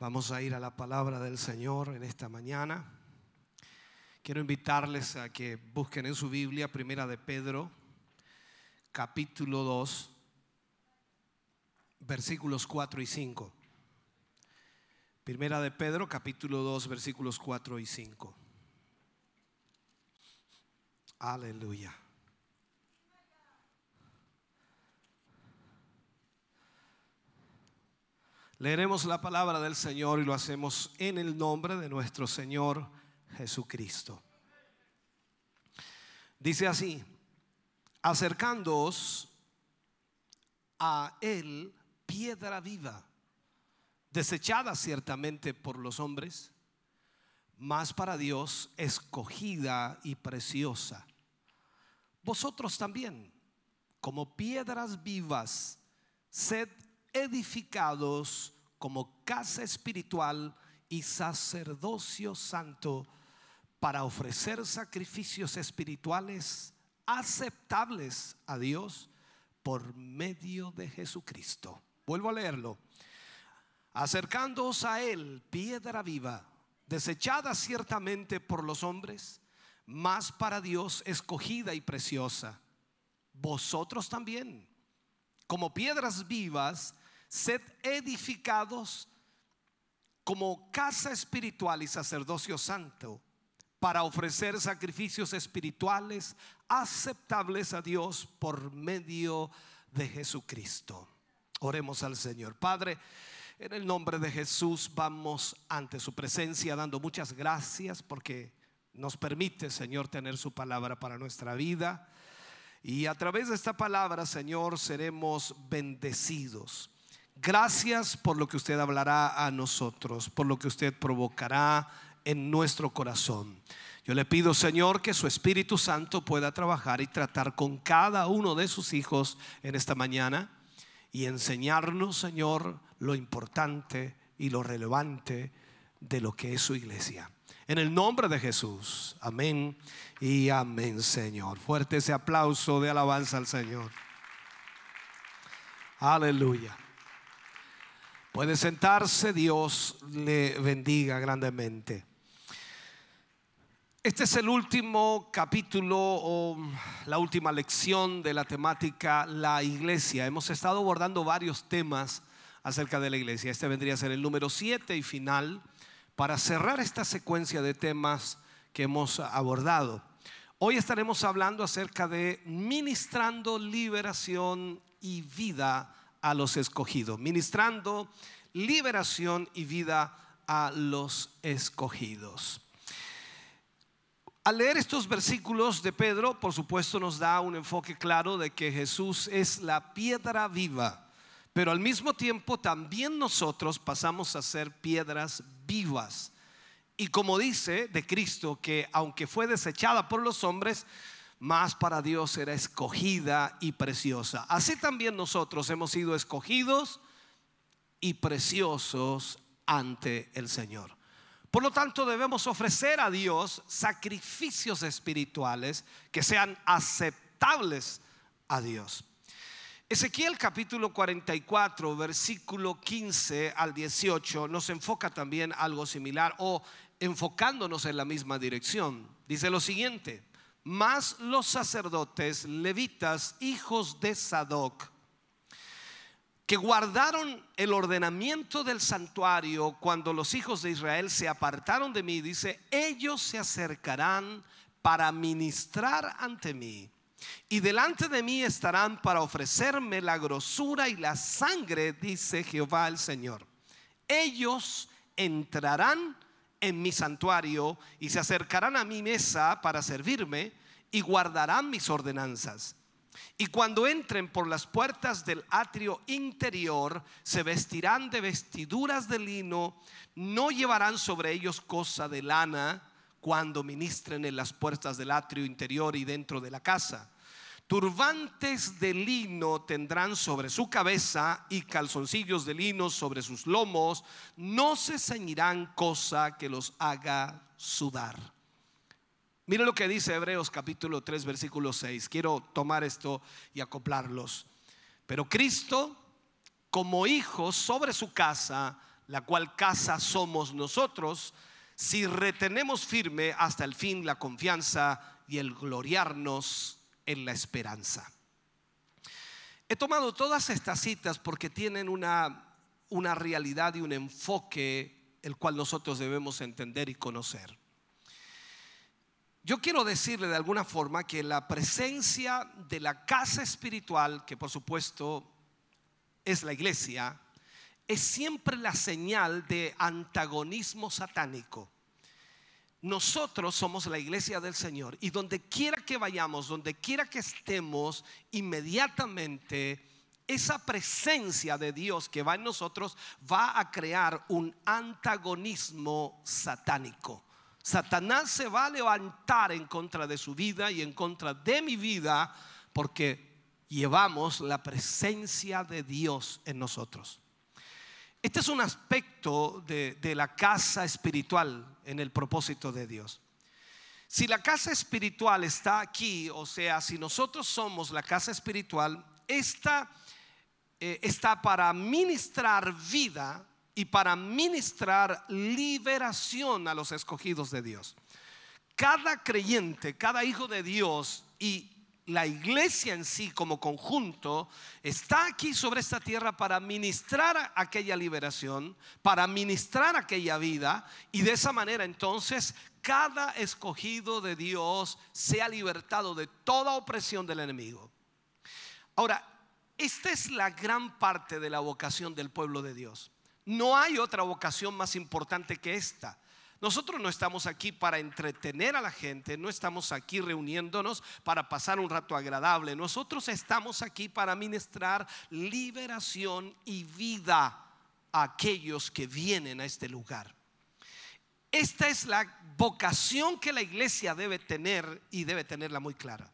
Vamos a ir a la palabra del Señor en esta mañana. Quiero invitarles a que busquen en su Biblia Primera de Pedro, capítulo 2, versículos 4 y 5. Primera de Pedro, capítulo 2, versículos 4 y 5. Aleluya. Leeremos la palabra del Señor y lo hacemos en el nombre de nuestro Señor Jesucristo. Dice así, acercándoos a Él, piedra viva, desechada ciertamente por los hombres, mas para Dios escogida y preciosa. Vosotros también, como piedras vivas, sed edificados como casa espiritual y sacerdocio santo para ofrecer sacrificios espirituales aceptables a Dios por medio de Jesucristo. Vuelvo a leerlo. Acercándoos a Él, piedra viva, desechada ciertamente por los hombres, mas para Dios escogida y preciosa. Vosotros también, como piedras vivas, sed edificados como casa espiritual y sacerdocio santo para ofrecer sacrificios espirituales aceptables a Dios por medio de Jesucristo. Oremos al Señor. Padre, en el nombre de Jesús vamos ante su presencia dando muchas gracias porque nos permite, Señor, tener su palabra para nuestra vida. Y a través de esta palabra, Señor, seremos bendecidos. Gracias por lo que usted hablará a nosotros, por lo que usted provocará en nuestro corazón. Yo le pido, Señor, que su Espíritu Santo pueda trabajar y tratar con cada uno de sus hijos en esta mañana y enseñarnos, Señor, lo importante y lo relevante de lo que es su iglesia. En el nombre de Jesús, amén y amén, Señor. Fuerte ese aplauso de alabanza al Señor. Aleluya. Puede sentarse, Dios le bendiga grandemente. Este es el último capítulo o la última lección de la temática La iglesia. Hemos estado abordando varios temas acerca de la iglesia. Este vendría a ser el número 7 y final para cerrar esta secuencia de temas que hemos abordado. Hoy estaremos hablando acerca de ministrando liberación y vida a los escogidos, ministrando liberación y vida a los escogidos. Al leer estos versículos de Pedro, por supuesto nos da un enfoque claro de que Jesús es la piedra viva, pero al mismo tiempo también nosotros pasamos a ser piedras vivas. Y como dice de Cristo, que aunque fue desechada por los hombres, más para Dios era escogida y preciosa. Así también nosotros hemos sido escogidos y preciosos ante el Señor. Por lo tanto, debemos ofrecer a Dios sacrificios espirituales que sean aceptables a Dios. Ezequiel capítulo 44, versículo 15 al 18 nos enfoca también algo similar o enfocándonos en la misma dirección. Dice lo siguiente, más los sacerdotes levitas, hijos de Sadoc, que guardaron el ordenamiento del santuario cuando los hijos de Israel se apartaron de mí, dice, ellos se acercarán para ministrar ante mí. Y delante de mí estarán para ofrecerme la grosura y la sangre, dice Jehová el Señor. Ellos entrarán en mi santuario y se acercarán a mi mesa para servirme y guardarán mis ordenanzas. Y cuando entren por las puertas del atrio interior, se vestirán de vestiduras de lino, no llevarán sobre ellos cosa de lana cuando ministren en las puertas del atrio interior y dentro de la casa. Turbantes de lino tendrán sobre su cabeza y calzoncillos de lino sobre sus lomos. No se ceñirán cosa que los haga sudar. Mira lo que dice Hebreos capítulo 3 versículo 6. Quiero tomar esto y acoplarlos. Pero Cristo como hijo sobre su casa, la cual casa somos nosotros, si retenemos firme hasta el fin la confianza y el gloriarnos en la esperanza. He tomado todas estas citas porque tienen una, una realidad y un enfoque el cual nosotros debemos entender y conocer. Yo quiero decirle de alguna forma que la presencia de la casa espiritual, que por supuesto es la iglesia, es siempre la señal de antagonismo satánico. Nosotros somos la iglesia del Señor y donde quiera que vayamos, donde quiera que estemos, inmediatamente esa presencia de Dios que va en nosotros va a crear un antagonismo satánico. Satanás se va a levantar en contra de su vida y en contra de mi vida porque llevamos la presencia de Dios en nosotros. Este es un aspecto de, la casa espiritual en el propósito de Dios. Si la casa espiritual está aquí, o sea, si nosotros somos la casa espiritual, esta eh, está para ministrar vida y para ministrar liberación a los escogidos de Dios. Cada creyente, cada hijo de Dios y la iglesia en sí como conjunto está aquí sobre esta tierra para ministrar aquella liberación, para ministrar aquella vida y de esa manera entonces cada escogido de Dios sea libertado de toda opresión del enemigo. Ahora, esta es la gran parte de la vocación del pueblo de Dios. No hay otra vocación más importante que esta. Nosotros no estamos aquí para entretener a la gente, no estamos aquí reuniéndonos para pasar un rato agradable. Nosotros estamos aquí para ministrar liberación y vida a aquellos que vienen a este lugar. Esta es la vocación que la iglesia debe tener y debe tenerla muy clara.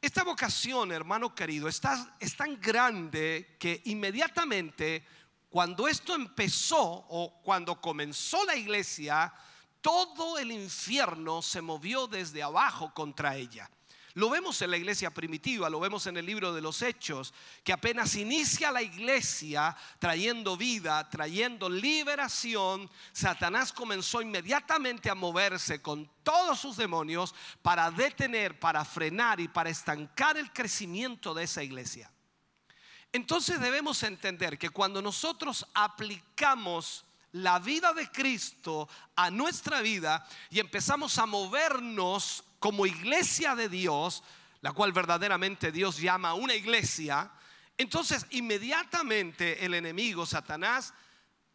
Esta vocación, hermano querido, es tan grande que inmediatamente cuando esto empezó o cuando comenzó la iglesia, todo el infierno se movió desde abajo contra ella. Lo vemos en la iglesia primitiva, lo vemos en el libro de los Hechos, que apenas inicia la iglesia trayendo vida, trayendo liberación, Satanás comenzó inmediatamente a moverse con todos sus demonios para detener, para frenar y para estancar el crecimiento de esa iglesia. Entonces debemos entender que cuando nosotros aplicamos la vida de Cristo a nuestra vida y empezamos a movernos como iglesia de Dios, la cual verdaderamente Dios llama una iglesia, entonces inmediatamente el enemigo, Satanás,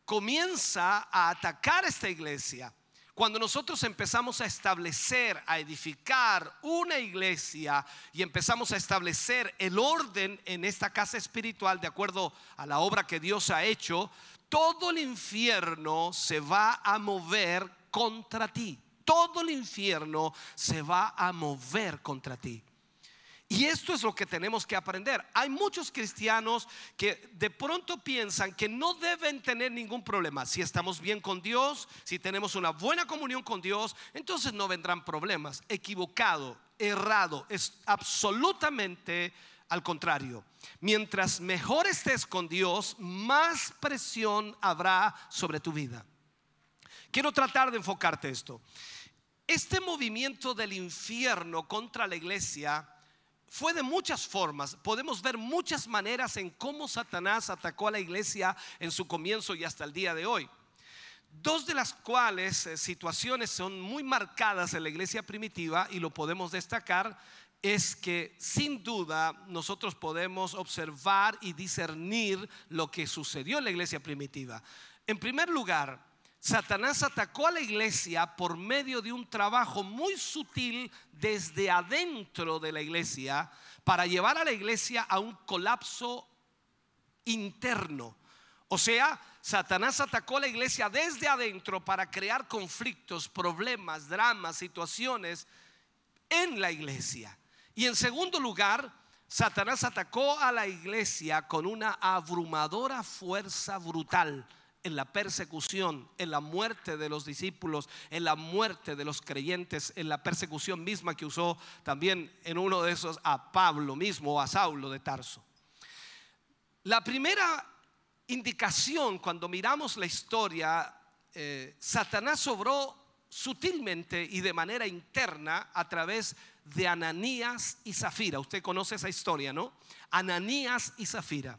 comienza a atacar esta iglesia cuando nosotros empezamos a establecer, a edificar una iglesia y empezamos a establecer el orden en esta casa espiritual de acuerdo a la obra que Dios ha hecho, todo el infierno se va a mover contra ti. Todo el infierno se va a mover contra ti. Y esto es lo que tenemos que aprender. Hay muchos cristianos que de pronto piensan que no deben tener ningún problema. Si estamos bien con Dios, si tenemos una buena comunión con Dios, entonces no vendrán problemas. Equivocado, errado, es absolutamente al contrario. Mientras mejor estés con Dios, más presión habrá sobre tu vida. Quiero tratar de enfocarte esto. Este movimiento del infierno contra la iglesia fue de muchas formas. Podemos ver muchas maneras en cómo Satanás atacó a la iglesia en su comienzo y hasta el día de hoy. Dos de las cuales eh, situaciones son muy marcadas en la iglesia primitiva y lo podemos destacar es que sin duda nosotros podemos observar y discernir lo que sucedió en la iglesia primitiva. En primer lugar, Satanás atacó a la iglesia por medio de un trabajo muy sutil desde adentro de la iglesia para llevar a la iglesia a un colapso interno. O sea, Satanás atacó a la iglesia desde adentro para crear conflictos, problemas, dramas, situaciones en la iglesia. Y en segundo lugar, Satanás atacó a la iglesia con una abrumadora fuerza brutal en la persecución, en la muerte de los discípulos, en la muerte de los creyentes, en la persecución misma que usó también en uno de esos a Pablo mismo o a Saulo de Tarso. La primera indicación cuando miramos la historia, eh, Satanás obró sutilmente y de manera interna a través de Ananías y Zafira. Usted conoce esa historia, ¿no? Ananías y Zafira.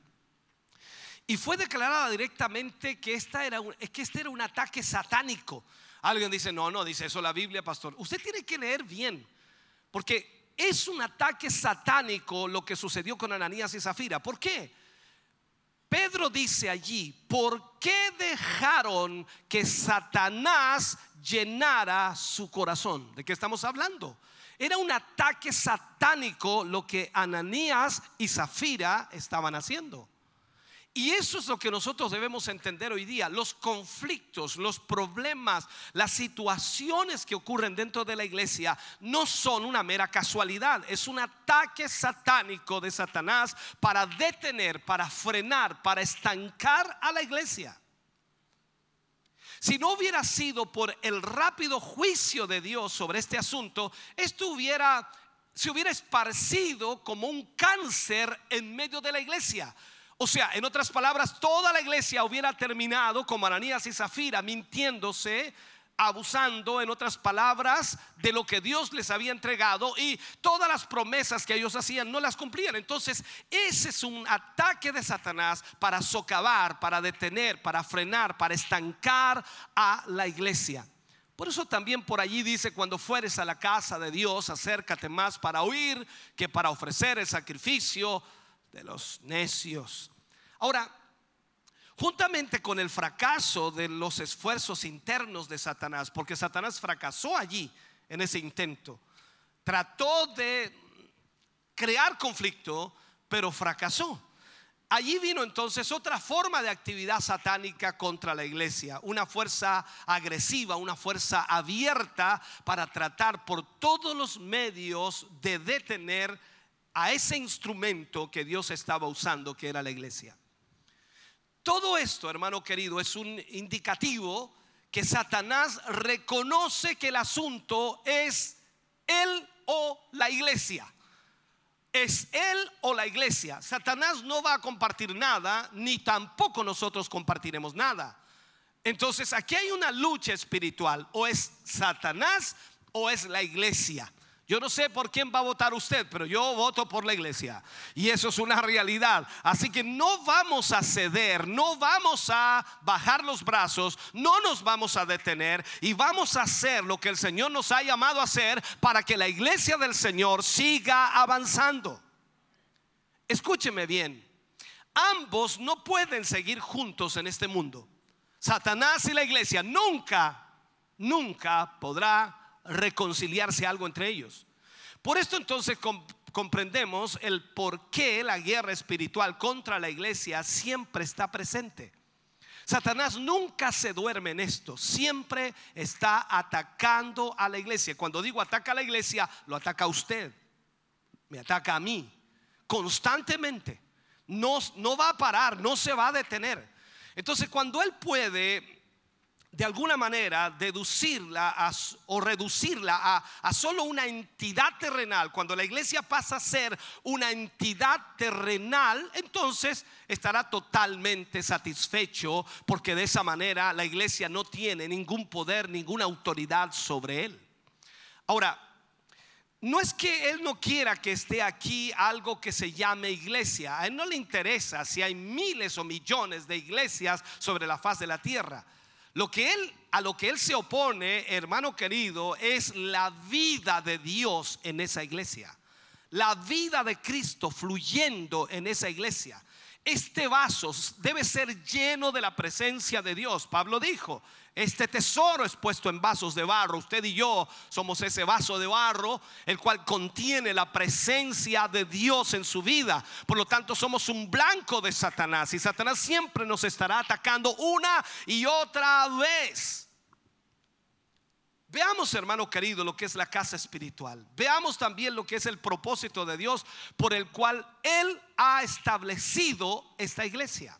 Y fue declarada directamente que, esta era que este era un ataque satánico. Alguien dice, no, no, dice eso la Biblia, pastor. Usted tiene que leer bien, porque es un ataque satánico lo que sucedió con Ananías y Zafira. ¿Por qué? Pedro dice allí, ¿por qué dejaron que Satanás llenara su corazón? ¿De qué estamos hablando? Era un ataque satánico lo que Ananías y Zafira estaban haciendo. Y eso es lo que nosotros debemos entender hoy día. Los conflictos, los problemas, las situaciones que ocurren dentro de la iglesia no son una mera casualidad. Es un ataque satánico de Satanás para detener, para frenar, para estancar a la iglesia. Si no hubiera sido por el rápido juicio de Dios sobre este asunto, esto hubiera, se hubiera esparcido como un cáncer en medio de la iglesia o sea, en otras palabras, toda la iglesia hubiera terminado como Ananías y Zafira mintiéndose, abusando, en otras palabras, de lo que Dios les había entregado y todas las promesas que ellos hacían no las cumplían. Entonces, ese es un ataque de Satanás para socavar, para detener, para frenar, para estancar a la iglesia. Por eso también por allí dice, cuando fueres a la casa de Dios, acércate más para oír que para ofrecer el sacrificio de los necios. Ahora, juntamente con el fracaso de los esfuerzos internos de Satanás, porque Satanás fracasó allí en ese intento, trató de crear conflicto, pero fracasó. Allí vino entonces otra forma de actividad satánica contra la iglesia, una fuerza agresiva, una fuerza abierta para tratar por todos los medios de detener a ese instrumento que Dios estaba usando, que era la iglesia. Todo esto, hermano querido, es un indicativo que Satanás reconoce que el asunto es él o la iglesia. Es él o la iglesia. Satanás no va a compartir nada, ni tampoco nosotros compartiremos nada. Entonces aquí hay una lucha espiritual. O es Satanás o es la iglesia. Yo no sé por quién va a votar usted, pero yo voto por la iglesia. Y eso es una realidad. Así que no vamos a ceder, no vamos a bajar los brazos, no nos vamos a detener y vamos a hacer lo que el Señor nos ha llamado a hacer para que la iglesia del Señor siga avanzando. Escúcheme bien, ambos no pueden seguir juntos en este mundo. Satanás y la iglesia nunca, nunca podrá reconciliarse algo entre ellos. Por esto entonces comprendemos el por qué la guerra espiritual contra la iglesia siempre está presente. Satanás nunca se duerme en esto, siempre está atacando a la iglesia. Cuando digo ataca a la iglesia, lo ataca a usted, me ataca a mí, constantemente. No, no va a parar, no se va a detener. Entonces cuando él puede de alguna manera deducirla o reducirla a, a, solo una entidad terrenal, cuando la iglesia pasa a ser una entidad terrenal, entonces estará totalmente satisfecho porque de esa manera la iglesia no tiene ningún poder, ninguna autoridad sobre él. Ahora, no es que él no quiera que esté aquí algo que se llame iglesia, a él no le interesa si hay miles o millones de iglesias sobre la faz de la tierra. Lo que él a lo que él se opone, hermano querido, es la vida de Dios en esa iglesia. La vida de Cristo fluyendo en esa iglesia. Este vaso debe ser lleno de la presencia de Dios. Pablo dijo, este tesoro es puesto en vasos de barro. Usted y yo somos ese vaso de barro, el cual contiene la presencia de Dios en su vida. Por lo tanto, somos un blanco de Satanás. Y Satanás siempre nos estará atacando una y otra vez. Veamos, hermano querido, lo que es la casa espiritual. Veamos también lo que es el propósito de Dios por el cual Él ha establecido esta iglesia.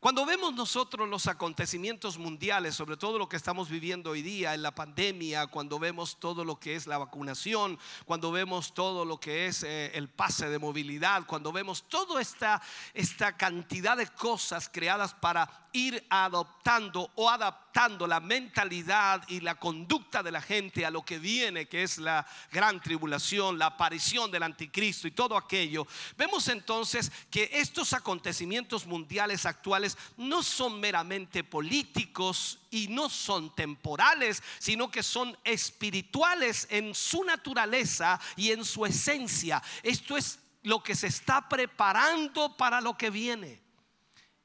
Cuando vemos nosotros los acontecimientos mundiales, sobre todo lo que estamos viviendo hoy día en la pandemia, cuando vemos todo lo que es la vacunación, cuando vemos todo lo que es eh, el pase de movilidad, cuando vemos toda esta, esta cantidad de cosas creadas para ir adoptando o adaptando la mentalidad y la conducta de la gente a lo que viene, que es la gran tribulación, la aparición del anticristo y todo aquello, vemos entonces que estos acontecimientos mundiales actuales no son meramente políticos y no son temporales, sino que son espirituales en su naturaleza y en su esencia. Esto es lo que se está preparando para lo que viene.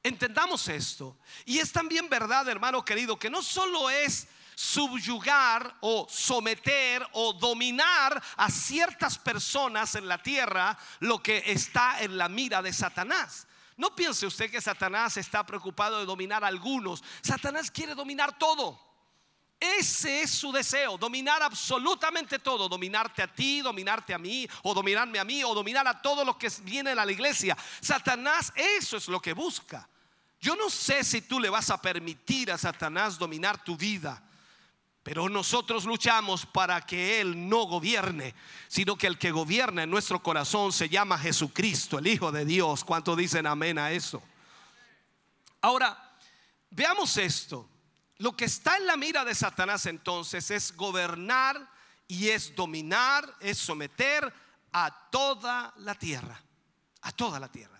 Entendamos esto. Y es también verdad, hermano querido, que no solo es subyugar o someter o dominar a ciertas personas en la tierra lo que está en la mira de Satanás. No piense usted que Satanás está preocupado de dominar a algunos. Satanás quiere dominar todo. Ese es su deseo, dominar absolutamente todo, dominarte a ti, dominarte a mí, o dominarme a mí, o dominar a todo lo que viene a la iglesia. Satanás, eso es lo que busca. Yo no sé si tú le vas a permitir a Satanás dominar tu vida, pero nosotros luchamos para que Él no gobierne, sino que el que gobierna en nuestro corazón se llama Jesucristo, el Hijo de Dios. ¿Cuánto dicen amén a eso? Ahora, veamos esto. Lo que está en la mira de Satanás entonces es gobernar y es dominar, es someter a toda la tierra, a toda la tierra.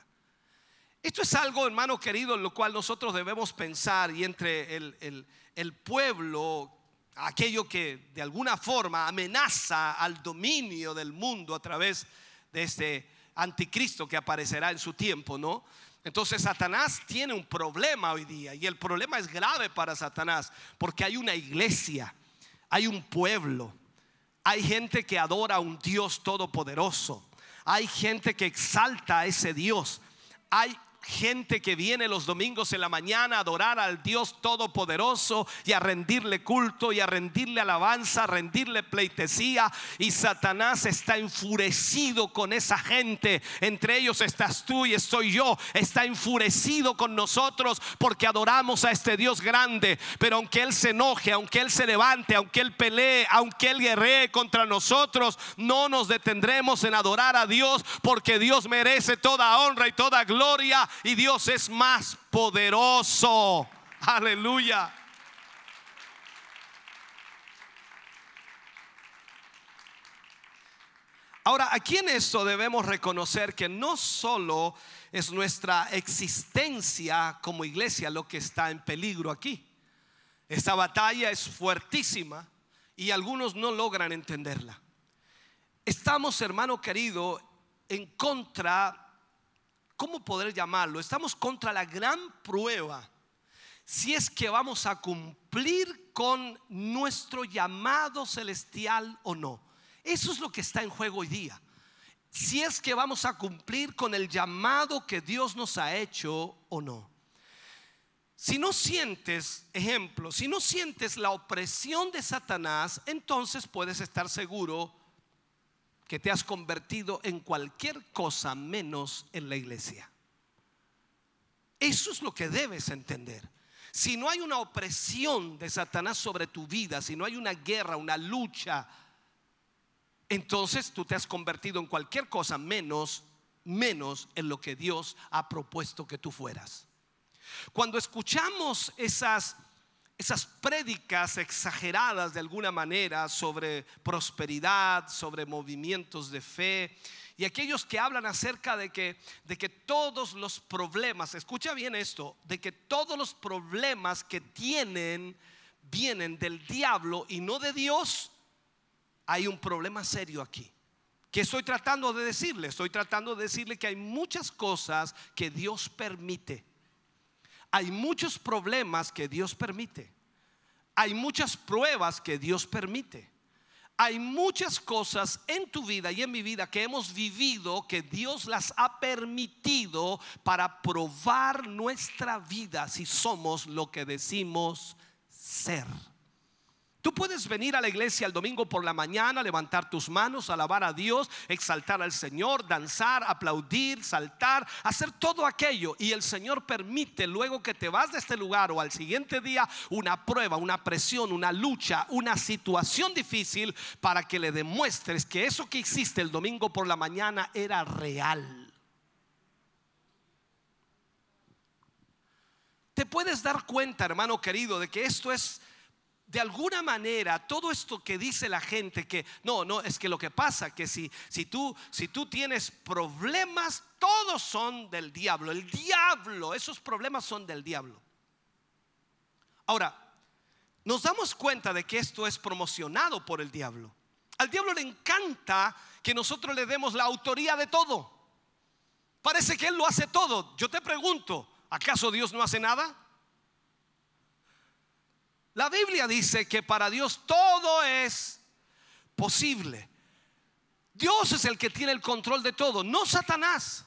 Esto es algo, hermano querido, en lo cual nosotros debemos pensar y entre el, el pueblo, aquello que de alguna forma amenaza al dominio del mundo a través de este anticristo que aparecerá en su tiempo, ¿no? Entonces Satanás tiene un problema hoy día y el problema es grave para Satanás porque hay una iglesia, hay un pueblo, hay gente que adora a un Dios todopoderoso, hay gente que exalta a ese Dios, hay gente que viene los domingos en la mañana a adorar al Dios Todopoderoso y a rendirle culto y a rendirle alabanza, a rendirle pleitesía. Y Satanás está enfurecido con esa gente. Entre ellos estás tú y estoy yo. Está enfurecido con nosotros porque adoramos a este Dios grande. Pero aunque Él se enoje, aunque Él se levante, aunque Él pelee, aunque Él guerree contra nosotros, no nos detendremos en adorar a Dios porque Dios merece toda honra y toda gloria y Dios es más poderoso. Aleluya. Ahora, aquí en esto debemos reconocer que no solo es nuestra existencia como iglesia lo que está en peligro aquí. Esta batalla es fuertísima y algunos no logran entenderla. Estamos, hermano querido, en contra ¿cómo poder llamarlo? Estamos contra la gran prueba. Si es que vamos a cumplir con nuestro llamado celestial o no. Eso es lo que está en juego hoy día. Si es que vamos a cumplir con el llamado que Dios nos ha hecho o no. Si no sientes, ejemplo, si no sientes la opresión de Satanás, entonces puedes estar seguro que te has convertido en cualquier cosa menos en la iglesia. Eso es lo que debes entender. Si no hay una opresión de Satanás sobre tu vida, si no hay una guerra, una lucha, entonces tú te has convertido en cualquier cosa menos menos en lo que Dios ha propuesto que tú fueras. Cuando escuchamos esas esas prédicas exageradas de alguna manera sobre prosperidad, sobre movimientos de fe, y aquellos que hablan acerca de que, de que todos los problemas, escucha bien esto, de que todos los problemas que tienen vienen del diablo y no de Dios, hay un problema serio aquí. ¿Qué estoy tratando de decirle? Estoy tratando de decirle que hay muchas cosas que Dios permite. Hay muchos problemas que Dios permite. Hay muchas pruebas que Dios permite. Hay muchas cosas en tu vida y en mi vida que hemos vivido que Dios las ha permitido para probar nuestra vida si somos lo que decimos ser. Tú puedes venir a la iglesia el domingo por la mañana, levantar tus manos, alabar a Dios, exaltar al Señor, danzar, aplaudir, saltar, hacer todo aquello. Y el Señor permite luego que te vas de este lugar o al siguiente día una prueba, una presión, una lucha, una situación difícil para que le demuestres que eso que hiciste el domingo por la mañana era real. Te puedes dar cuenta, hermano querido, de que esto es de alguna manera todo esto que dice la gente que no, no, es que lo que pasa que si si tú si tú tienes problemas, todos son del diablo. El diablo, esos problemas son del diablo. Ahora, nos damos cuenta de que esto es promocionado por el diablo. Al diablo le encanta que nosotros le demos la autoría de todo. Parece que él lo hace todo. Yo te pregunto, ¿acaso Dios no hace nada? La Biblia dice que para Dios todo es posible. Dios es el que tiene el control de todo, no Satanás.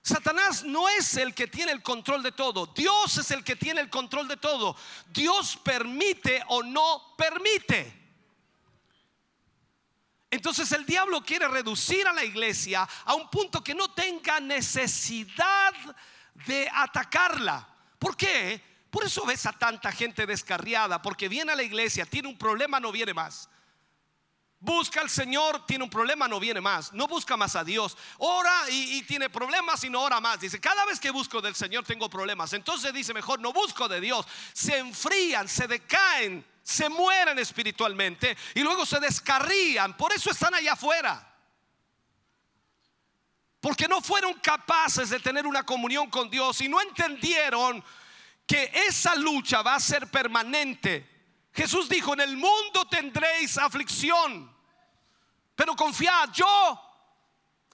Satanás no es el que tiene el control de todo, Dios es el que tiene el control de todo. Dios permite o no permite. Entonces el diablo quiere reducir a la iglesia a un punto que no tenga necesidad de atacarla. ¿Por qué? Por eso ves a tanta gente descarriada, porque viene a la iglesia, tiene un problema, no viene más. Busca al Señor, tiene un problema, no viene más. No busca más a Dios. Ora y, tiene problemas y no ora más. Dice, cada vez que busco del Señor tengo problemas. Entonces dice, mejor no busco de Dios. Se enfrían, se decaen, se mueren espiritualmente y luego se descarrían. Por eso están allá afuera. Porque no fueron capaces de tener una comunión con Dios y no entendieron que esa lucha va a ser permanente. Jesús dijo, en el mundo tendréis aflicción, pero confiad, yo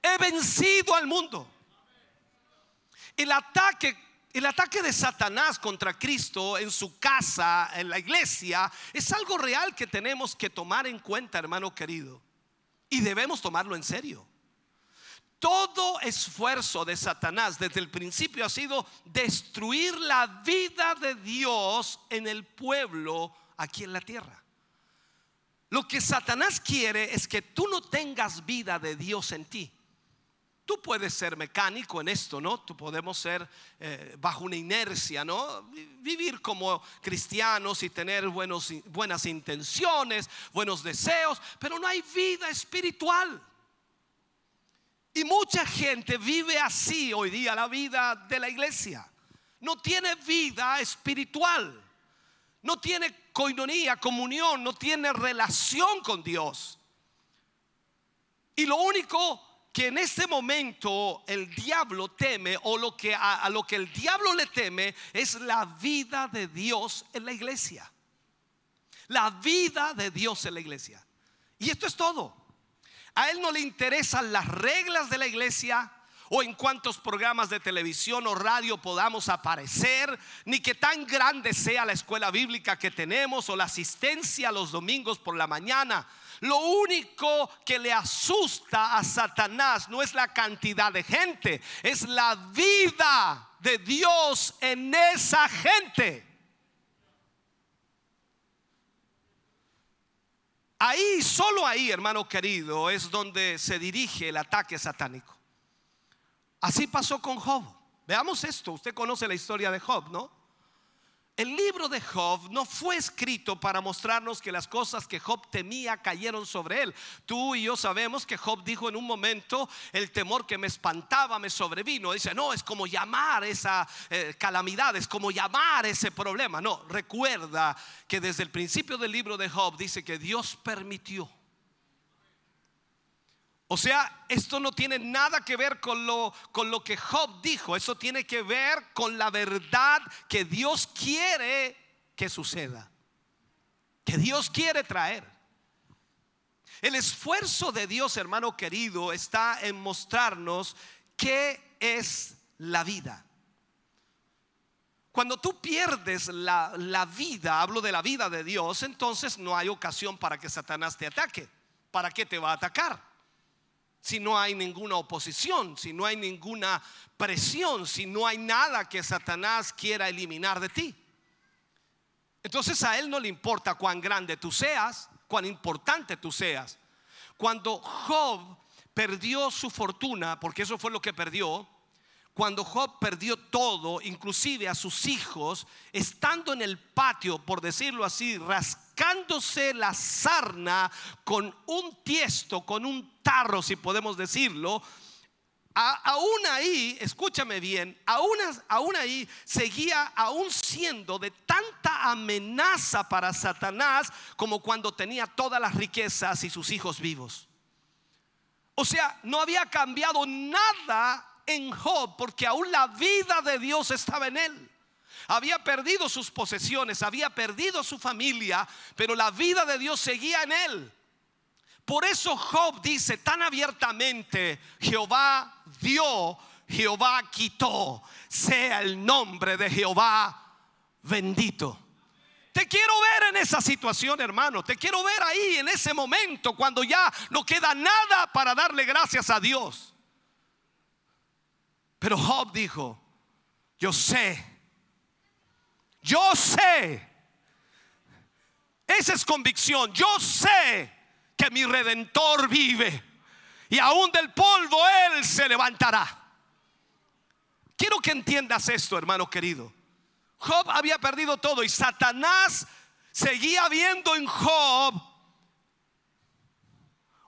he vencido al mundo. El ataque el ataque de Satanás contra Cristo en su casa, en la iglesia, es algo real que tenemos que tomar en cuenta, hermano querido. Y debemos tomarlo en serio. Todo esfuerzo de Satanás desde el principio ha sido destruir la vida de Dios en el pueblo aquí en la tierra. Lo que Satanás quiere es que tú no tengas vida de Dios en ti. Tú puedes ser mecánico en esto, ¿no? Tú podemos ser eh, bajo una inercia, ¿no? Vivir como cristianos y tener buenos, buenas intenciones, buenos deseos, pero no hay vida espiritual. Y mucha gente vive así hoy día la vida de la iglesia. No tiene vida espiritual. No tiene coinonía, comunión, no tiene relación con Dios. Y lo único que en este momento el diablo teme o lo que a, a, lo que el diablo le teme es la vida de Dios en la iglesia. La vida de Dios en la iglesia. Y esto es todo. A él no le interesan las reglas de la iglesia o en cuántos programas de televisión o radio podamos aparecer, ni que tan grande sea la escuela bíblica que tenemos o la asistencia los domingos por la mañana. Lo único que le asusta a Satanás no es la cantidad de gente, es la vida de Dios en esa gente. Ahí, solo ahí, hermano querido, es donde se dirige el ataque satánico. Así pasó con Job. Veamos esto. Usted conoce la historia de Job, ¿no? El libro de Job no fue escrito para mostrarnos que las cosas que Job temía cayeron sobre él. Tú y yo sabemos que Job dijo en un momento, el temor que me espantaba me sobrevino. Dice, no, es como llamar esa eh, calamidad, es como llamar ese problema. No, recuerda que desde el principio del libro de Job dice que Dios permitió o sea, esto no tiene nada que ver con lo, con lo que Job dijo, eso tiene que ver con la verdad que Dios quiere que suceda, que Dios quiere traer. El esfuerzo de Dios, hermano querido, está en mostrarnos qué es la vida. Cuando tú pierdes la, la, vida, hablo de la vida de Dios, entonces no hay ocasión para que Satanás te ataque. ¿Para qué te va a atacar? Si no hay ninguna oposición, si no hay ninguna presión, si no hay nada que Satanás quiera eliminar de ti. Entonces a él no le importa cuán grande tú seas, cuán importante tú seas. Cuando Job perdió su fortuna, porque eso fue lo que perdió, cuando Job perdió todo, inclusive a sus hijos, estando en el patio, por decirlo así, rascándose la sarna con un tiesto, con un tarro, si podemos decirlo, aún ahí, escúchame bien, aún, aún ahí seguía aún siendo de tanta amenaza para Satanás como cuando tenía todas las riquezas y sus hijos vivos. O sea, no había cambiado nada en Job porque aún la vida de Dios estaba en él. Había perdido sus posesiones, había perdido su familia, pero la vida de Dios seguía en él. Por eso Job dice tan abiertamente, Jehová dio, Jehová quitó, sea el nombre de Jehová bendito. Te quiero ver en esa situación, hermano. Te quiero ver ahí, en ese momento, cuando ya no queda nada para darle gracias a Dios. Pero Job dijo, yo sé, yo sé. Esa es convicción. Yo sé que mi redentor vive y aún del polvo él se levantará. Quiero que entiendas esto, hermano querido. Job había perdido todo y Satanás seguía viendo en Job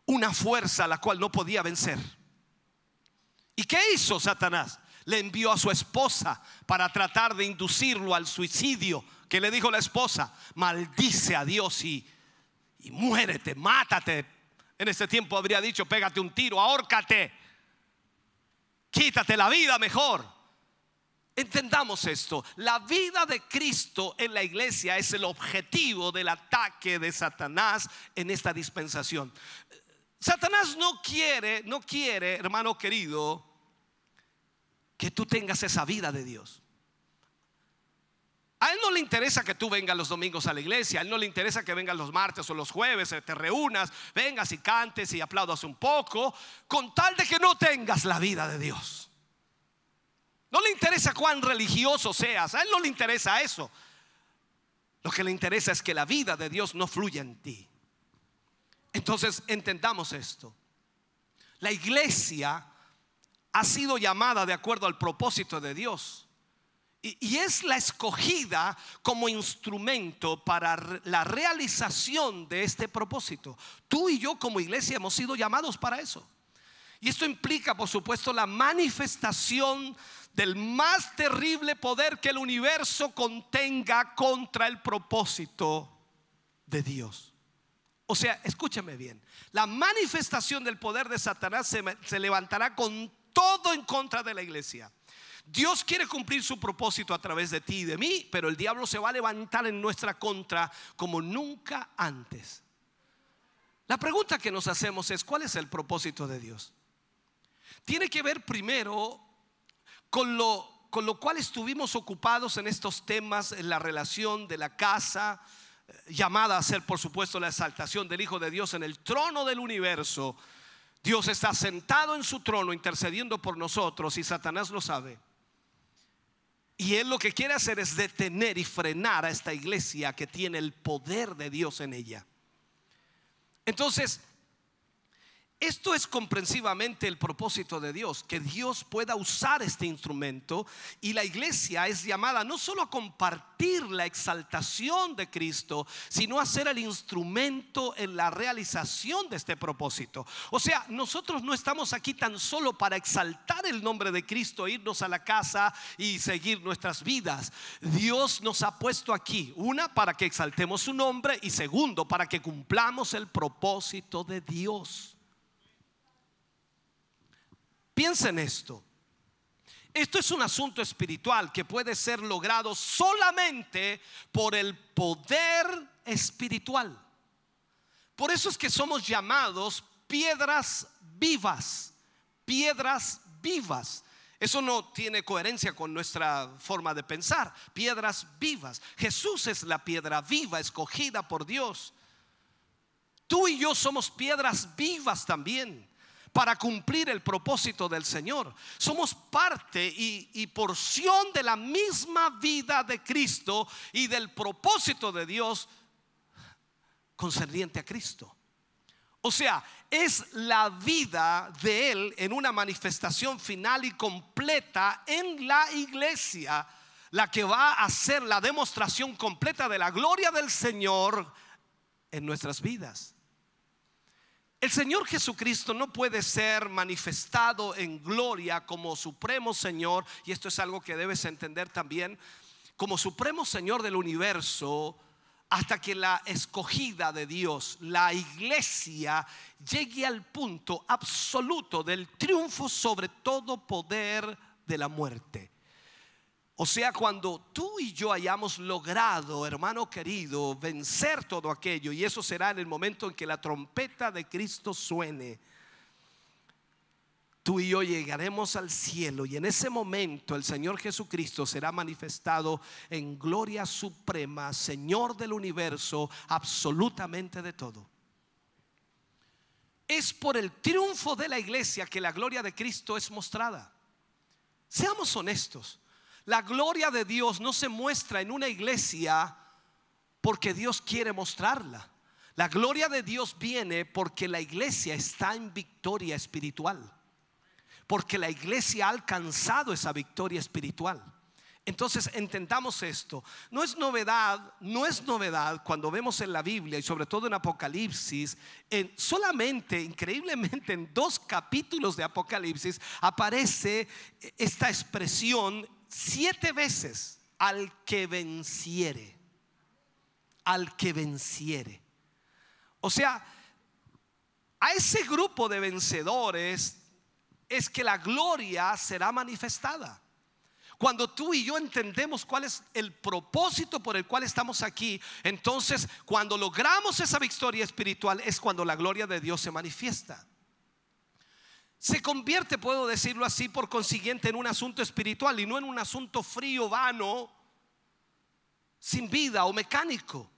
una fuerza a la cual no podía vencer. ¿Y qué hizo Satanás? Le envió a su esposa para tratar de inducirlo al suicidio. Que le dijo la esposa? Maldice a Dios y y muérete, mátate. En ese tiempo habría dicho, pégate un tiro, ahórcate, quítate la vida mejor. Entendamos esto, la vida de Cristo en la iglesia es el objetivo del ataque de Satanás en esta dispensación. Satanás no quiere, no quiere, hermano querido, que tú tengas esa vida de Dios. A él no le interesa que tú vengas los domingos a la iglesia, a él no le interesa que vengas los martes o los jueves, te reúnas, vengas y cantes y aplaudas un poco, con tal de que no tengas la vida de Dios. No le interesa cuán religioso seas, a él no le interesa eso. Lo que le interesa es que la vida de Dios no fluya en ti. Entonces entendamos esto. La iglesia ha sido llamada de acuerdo al propósito de Dios y, es la escogida como instrumento para la realización de este propósito. Tú y yo como iglesia hemos sido llamados para eso. Y esto implica, por supuesto, la manifestación del más terrible poder que el universo contenga contra el propósito de Dios. O sea, escúchame bien, la manifestación del poder de Satanás se, se levantará con todo en contra de la iglesia. Dios quiere cumplir su propósito a través de ti y de mí, pero el diablo se va a levantar en nuestra contra como nunca antes. La pregunta que nos hacemos es, ¿cuál es el propósito de Dios? Tiene que ver primero con lo, con lo cual estuvimos ocupados en estos temas, en la relación de la casa, eh, llamada a ser por supuesto la exaltación del Hijo de Dios en el trono del universo. Dios está sentado en su trono intercediendo por nosotros y Satanás lo sabe. Y él lo que quiere hacer es detener y frenar a esta iglesia que tiene el poder de Dios en ella. Entonces, esto es comprensivamente el propósito de Dios, que Dios pueda usar este instrumento y la iglesia es llamada no solo a compartir la exaltación de Cristo, sino a ser el instrumento en la realización de este propósito. O sea, nosotros no estamos aquí tan solo para exaltar el nombre de Cristo, irnos a la casa y seguir nuestras vidas. Dios nos ha puesto aquí, una, para que exaltemos su nombre y segundo, para que cumplamos el propósito de Dios. Piensa en esto. Esto es un asunto espiritual que puede ser logrado solamente por el poder espiritual. Por eso es que somos llamados piedras vivas, piedras vivas. Eso no tiene coherencia con nuestra forma de pensar. Piedras vivas. Jesús es la piedra viva escogida por Dios. Tú y yo somos piedras vivas también para cumplir el propósito del Señor. Somos parte y, porción de la misma vida de Cristo y del propósito de Dios concerniente a Cristo. O sea, es la vida de Él en una manifestación final y completa en la iglesia la que va a ser la demostración completa de la gloria del Señor en nuestras vidas. El Señor Jesucristo no puede ser manifestado en gloria como supremo Señor, y esto es algo que debes entender también, como supremo Señor del universo, hasta que la escogida de Dios, la iglesia, llegue al punto absoluto del triunfo sobre todo poder de la muerte. O sea, cuando tú y yo hayamos logrado, hermano querido, vencer todo aquello, y eso será en el momento en que la trompeta de Cristo suene, tú y yo llegaremos al cielo y en ese momento el Señor Jesucristo será manifestado en gloria suprema, Señor del universo, absolutamente de todo. Es por el triunfo de la iglesia que la gloria de Cristo es mostrada. Seamos honestos. La gloria de Dios no se muestra en una iglesia porque Dios quiere mostrarla. La gloria de Dios viene porque la iglesia está en victoria espiritual. Porque la iglesia ha alcanzado esa victoria espiritual. Entonces entendamos esto. No es novedad, no es novedad cuando vemos en la Biblia y sobre todo en Apocalipsis, en solamente, increíblemente, en dos capítulos de Apocalipsis aparece esta expresión siete veces al que venciere, al que venciere. O sea, a ese grupo de vencedores es que la gloria será manifestada. Cuando tú y yo entendemos cuál es el propósito por el cual estamos aquí, entonces cuando logramos esa victoria espiritual es cuando la gloria de Dios se manifiesta se convierte, puedo decirlo así, por consiguiente, en un asunto espiritual y no en un asunto frío, vano, sin vida o mecánico.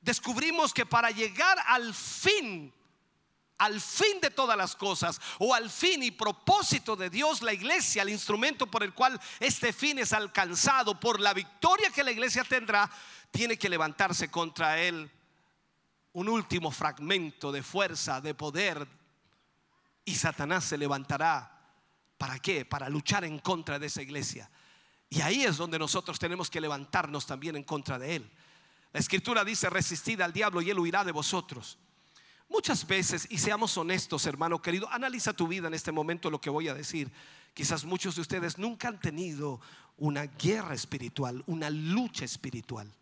Descubrimos que para llegar al fin, al fin de todas las cosas, o al fin y propósito de Dios, la iglesia, el instrumento por el cual este fin es alcanzado, por la victoria que la iglesia tendrá, tiene que levantarse contra él un último fragmento de fuerza, de poder, y Satanás se levantará. ¿Para qué? Para luchar en contra de esa iglesia. Y ahí es donde nosotros tenemos que levantarnos también en contra de él. La escritura dice, resistid al diablo y él huirá de vosotros. Muchas veces, y seamos honestos, hermano querido, analiza tu vida en este momento lo que voy a decir. Quizás muchos de ustedes nunca han tenido una guerra espiritual, una lucha espiritual.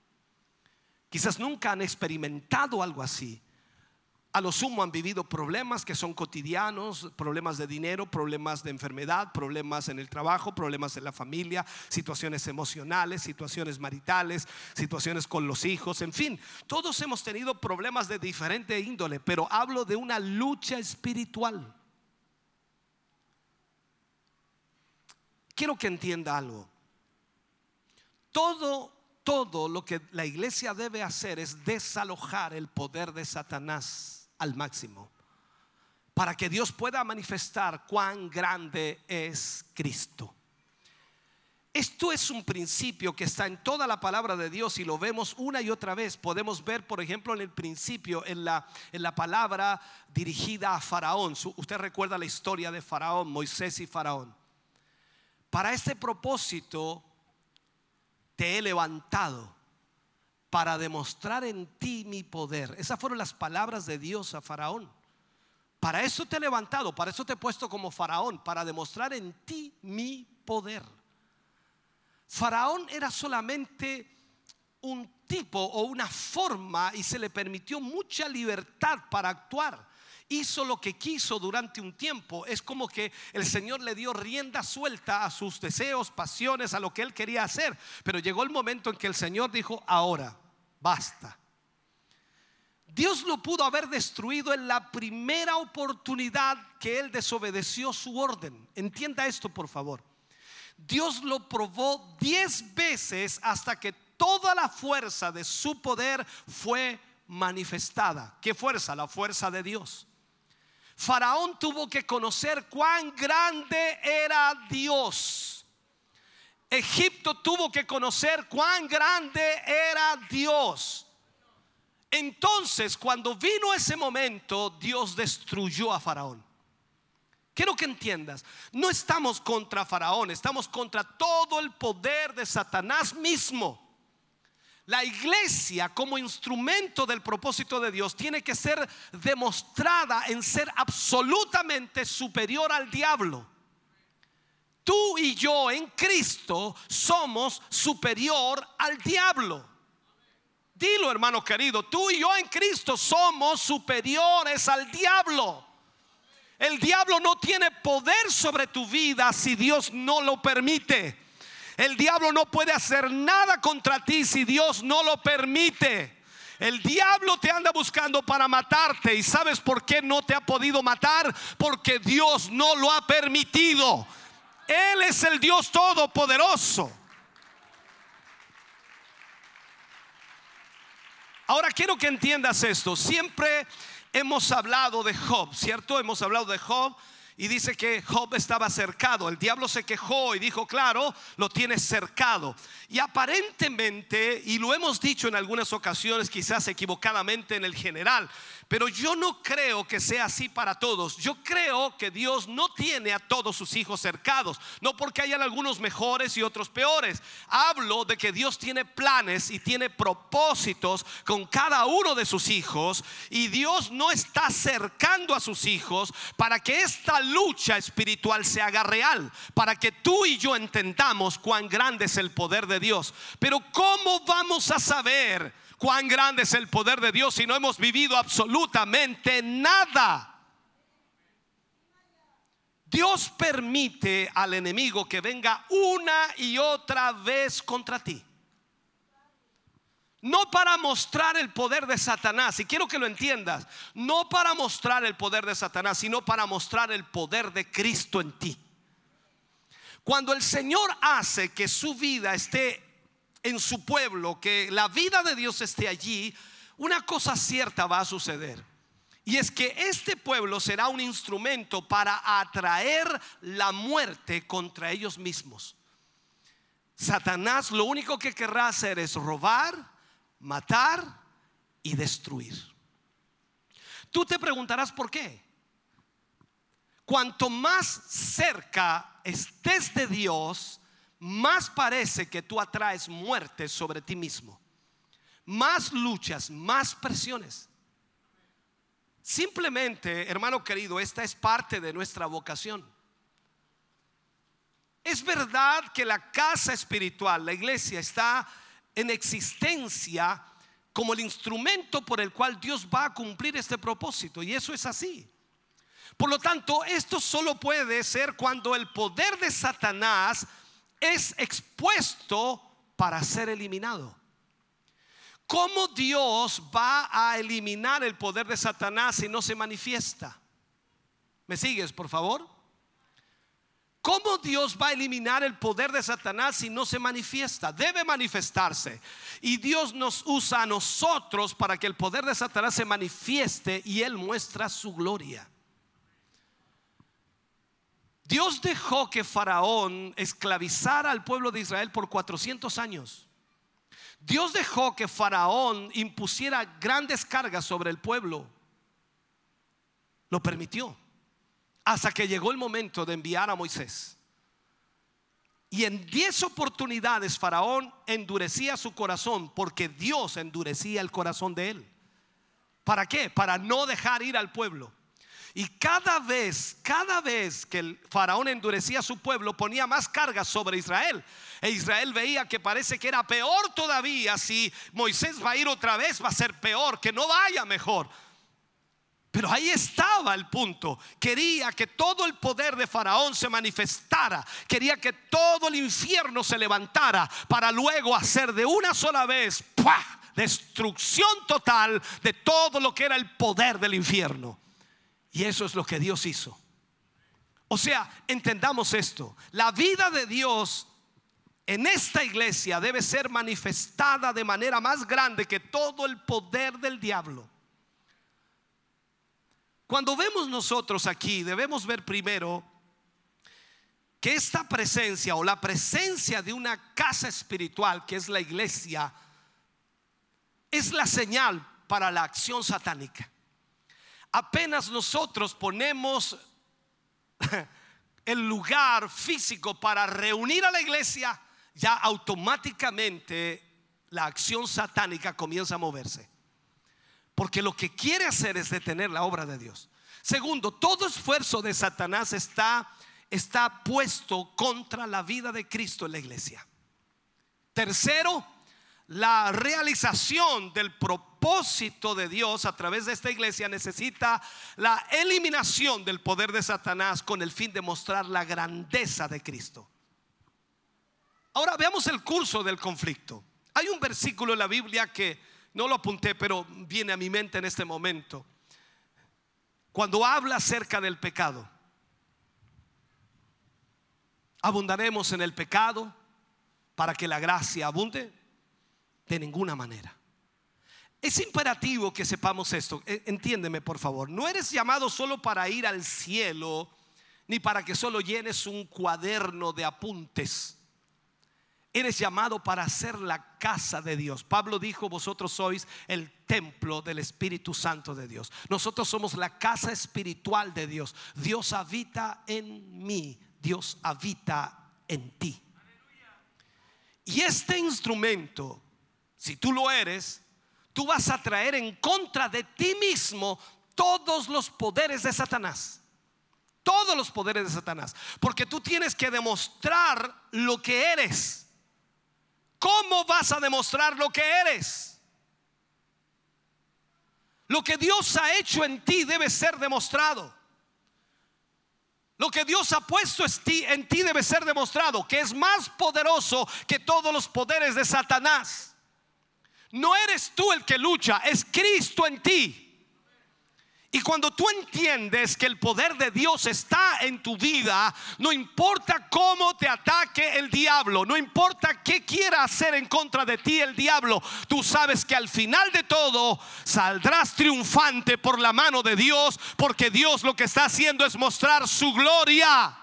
Quizás nunca han experimentado algo así. A lo sumo han vivido problemas que son cotidianos, problemas de dinero, problemas de enfermedad, problemas en el trabajo, problemas en la familia, situaciones emocionales, situaciones maritales, situaciones con los hijos, en fin, todos hemos tenido problemas de diferente índole, pero hablo de una lucha espiritual. Quiero que entienda algo. Todo todo lo que la iglesia debe hacer es desalojar el poder de Satanás al máximo para que Dios pueda manifestar cuán grande es Cristo. Esto es un principio que está en toda la palabra de Dios y lo vemos una y otra vez. Podemos ver, por ejemplo, en el principio, en la, en la palabra dirigida a Faraón. Usted recuerda la historia de Faraón, Moisés y Faraón. Para este propósito te he levantado para demostrar en ti mi poder. Esas fueron las palabras de Dios a Faraón. Para eso te he levantado, para eso te he puesto como Faraón, para demostrar en ti mi poder. Faraón era solamente un tipo o una forma y se le permitió mucha libertad para actuar. Hizo lo que quiso durante un tiempo. Es como que el Señor le dio rienda suelta a sus deseos, pasiones, a lo que él quería hacer. Pero llegó el momento en que el Señor dijo, ahora, basta. Dios lo pudo haber destruido en la primera oportunidad que él desobedeció su orden. Entienda esto, por favor. Dios lo probó diez veces hasta que toda la fuerza de su poder fue manifestada. ¿Qué fuerza? La fuerza de Dios. Faraón tuvo que conocer cuán grande era Dios. Egipto tuvo que conocer cuán grande era Dios. Entonces, cuando vino ese momento, Dios destruyó a Faraón. Quiero que entiendas, no estamos contra Faraón, estamos contra todo el poder de Satanás mismo. La iglesia como instrumento del propósito de Dios tiene que ser demostrada en ser absolutamente superior al diablo. Tú y yo en Cristo somos superior al diablo. Dilo hermano querido, tú y yo en Cristo somos superiores al diablo. El diablo no tiene poder sobre tu vida si Dios no lo permite. El diablo no puede hacer nada contra ti si Dios no lo permite. El diablo te anda buscando para matarte y sabes por qué no te ha podido matar? Porque Dios no lo ha permitido. Él es el Dios todopoderoso. Ahora quiero que entiendas esto. Siempre hemos hablado de Job, ¿cierto? Hemos hablado de Job y dice que Job estaba cercado. El diablo se quejó y dijo, claro, lo tienes cercado. Y aparentemente, y lo hemos dicho en algunas ocasiones, quizás equivocadamente en el general, pero yo no creo que sea así para todos. Yo creo que Dios no tiene a todos sus hijos cercados. No porque hayan algunos mejores y otros peores. Hablo de que Dios tiene planes y tiene propósitos con cada uno de sus hijos. Y Dios no está cercando a sus hijos para que esta lucha espiritual se haga real. Para que tú y yo entendamos cuán grande es el poder de Dios. Pero ¿cómo vamos a saber? Cuán grande es el poder de Dios si no hemos vivido absolutamente nada. Dios permite al enemigo que venga una y otra vez contra ti. No para mostrar el poder de Satanás, y quiero que lo entiendas, no para mostrar el poder de Satanás, sino para mostrar el poder de Cristo en ti. Cuando el Señor hace que su vida esté en su pueblo, que la vida de Dios esté allí, una cosa cierta va a suceder. Y es que este pueblo será un instrumento para atraer la muerte contra ellos mismos. Satanás lo único que querrá hacer es robar, matar y destruir. Tú te preguntarás por qué. Cuanto más cerca estés de Dios, más parece que tú atraes muerte sobre ti mismo. Más luchas, más presiones. Simplemente, hermano querido, esta es parte de nuestra vocación. Es verdad que la casa espiritual, la iglesia, está en existencia como el instrumento por el cual Dios va a cumplir este propósito. Y eso es así. Por lo tanto, esto solo puede ser cuando el poder de Satanás es expuesto para ser eliminado. ¿Cómo Dios va a eliminar el poder de Satanás si no se manifiesta? ¿Me sigues, por favor? ¿Cómo Dios va a eliminar el poder de Satanás si no se manifiesta? Debe manifestarse. Y Dios nos usa a nosotros para que el poder de Satanás se manifieste y Él muestra su gloria. Dios dejó que Faraón esclavizara al pueblo de Israel por 400 años. Dios dejó que Faraón impusiera grandes cargas sobre el pueblo. Lo permitió. Hasta que llegó el momento de enviar a Moisés. Y en diez oportunidades Faraón endurecía su corazón porque Dios endurecía el corazón de él. ¿Para qué? Para no dejar ir al pueblo. Y cada vez, cada vez que el faraón endurecía a su pueblo, ponía más cargas sobre Israel. E Israel veía que parece que era peor todavía. Si Moisés va a ir otra vez, va a ser peor, que no vaya mejor. Pero ahí estaba el punto. Quería que todo el poder de Faraón se manifestara. Quería que todo el infierno se levantara para luego hacer de una sola vez ¡pah! destrucción total de todo lo que era el poder del infierno. Y eso es lo que Dios hizo. O sea, entendamos esto. La vida de Dios en esta iglesia debe ser manifestada de manera más grande que todo el poder del diablo. Cuando vemos nosotros aquí, debemos ver primero que esta presencia o la presencia de una casa espiritual, que es la iglesia, es la señal para la acción satánica. Apenas nosotros ponemos el lugar físico para reunir a la iglesia, ya automáticamente la acción satánica comienza a moverse. Porque lo que quiere hacer es detener la obra de Dios. Segundo, todo esfuerzo de Satanás está, está puesto contra la vida de Cristo en la iglesia. Tercero, la realización del propósito de Dios a través de esta iglesia necesita la eliminación del poder de Satanás con el fin de mostrar la grandeza de Cristo. Ahora veamos el curso del conflicto. Hay un versículo en la Biblia que no lo apunté, pero viene a mi mente en este momento. Cuando habla acerca del pecado, abundaremos en el pecado para que la gracia abunde de ninguna manera. Es imperativo que sepamos esto. E, entiéndeme, por favor. No eres llamado solo para ir al cielo, ni para que solo llenes un cuaderno de apuntes. Eres llamado para ser la casa de Dios. Pablo dijo, vosotros sois el templo del Espíritu Santo de Dios. Nosotros somos la casa espiritual de Dios. Dios habita en mí. Dios habita en ti. Y este instrumento, si tú lo eres, tú vas a traer en contra de ti mismo todos los poderes de Satanás. Todos los poderes de Satanás. Porque tú tienes que demostrar lo que eres. ¿Cómo vas a demostrar lo que eres? Lo que Dios ha hecho en ti debe ser demostrado. Lo que Dios ha puesto en ti debe ser demostrado, que es más poderoso que todos los poderes de Satanás. No eres tú el que lucha, es Cristo en ti. Y cuando tú entiendes que el poder de Dios está en tu vida, no importa cómo te ataque el diablo, no importa qué quiera hacer en contra de ti el diablo, tú sabes que al final de todo saldrás triunfante por la mano de Dios, porque Dios lo que está haciendo es mostrar su gloria.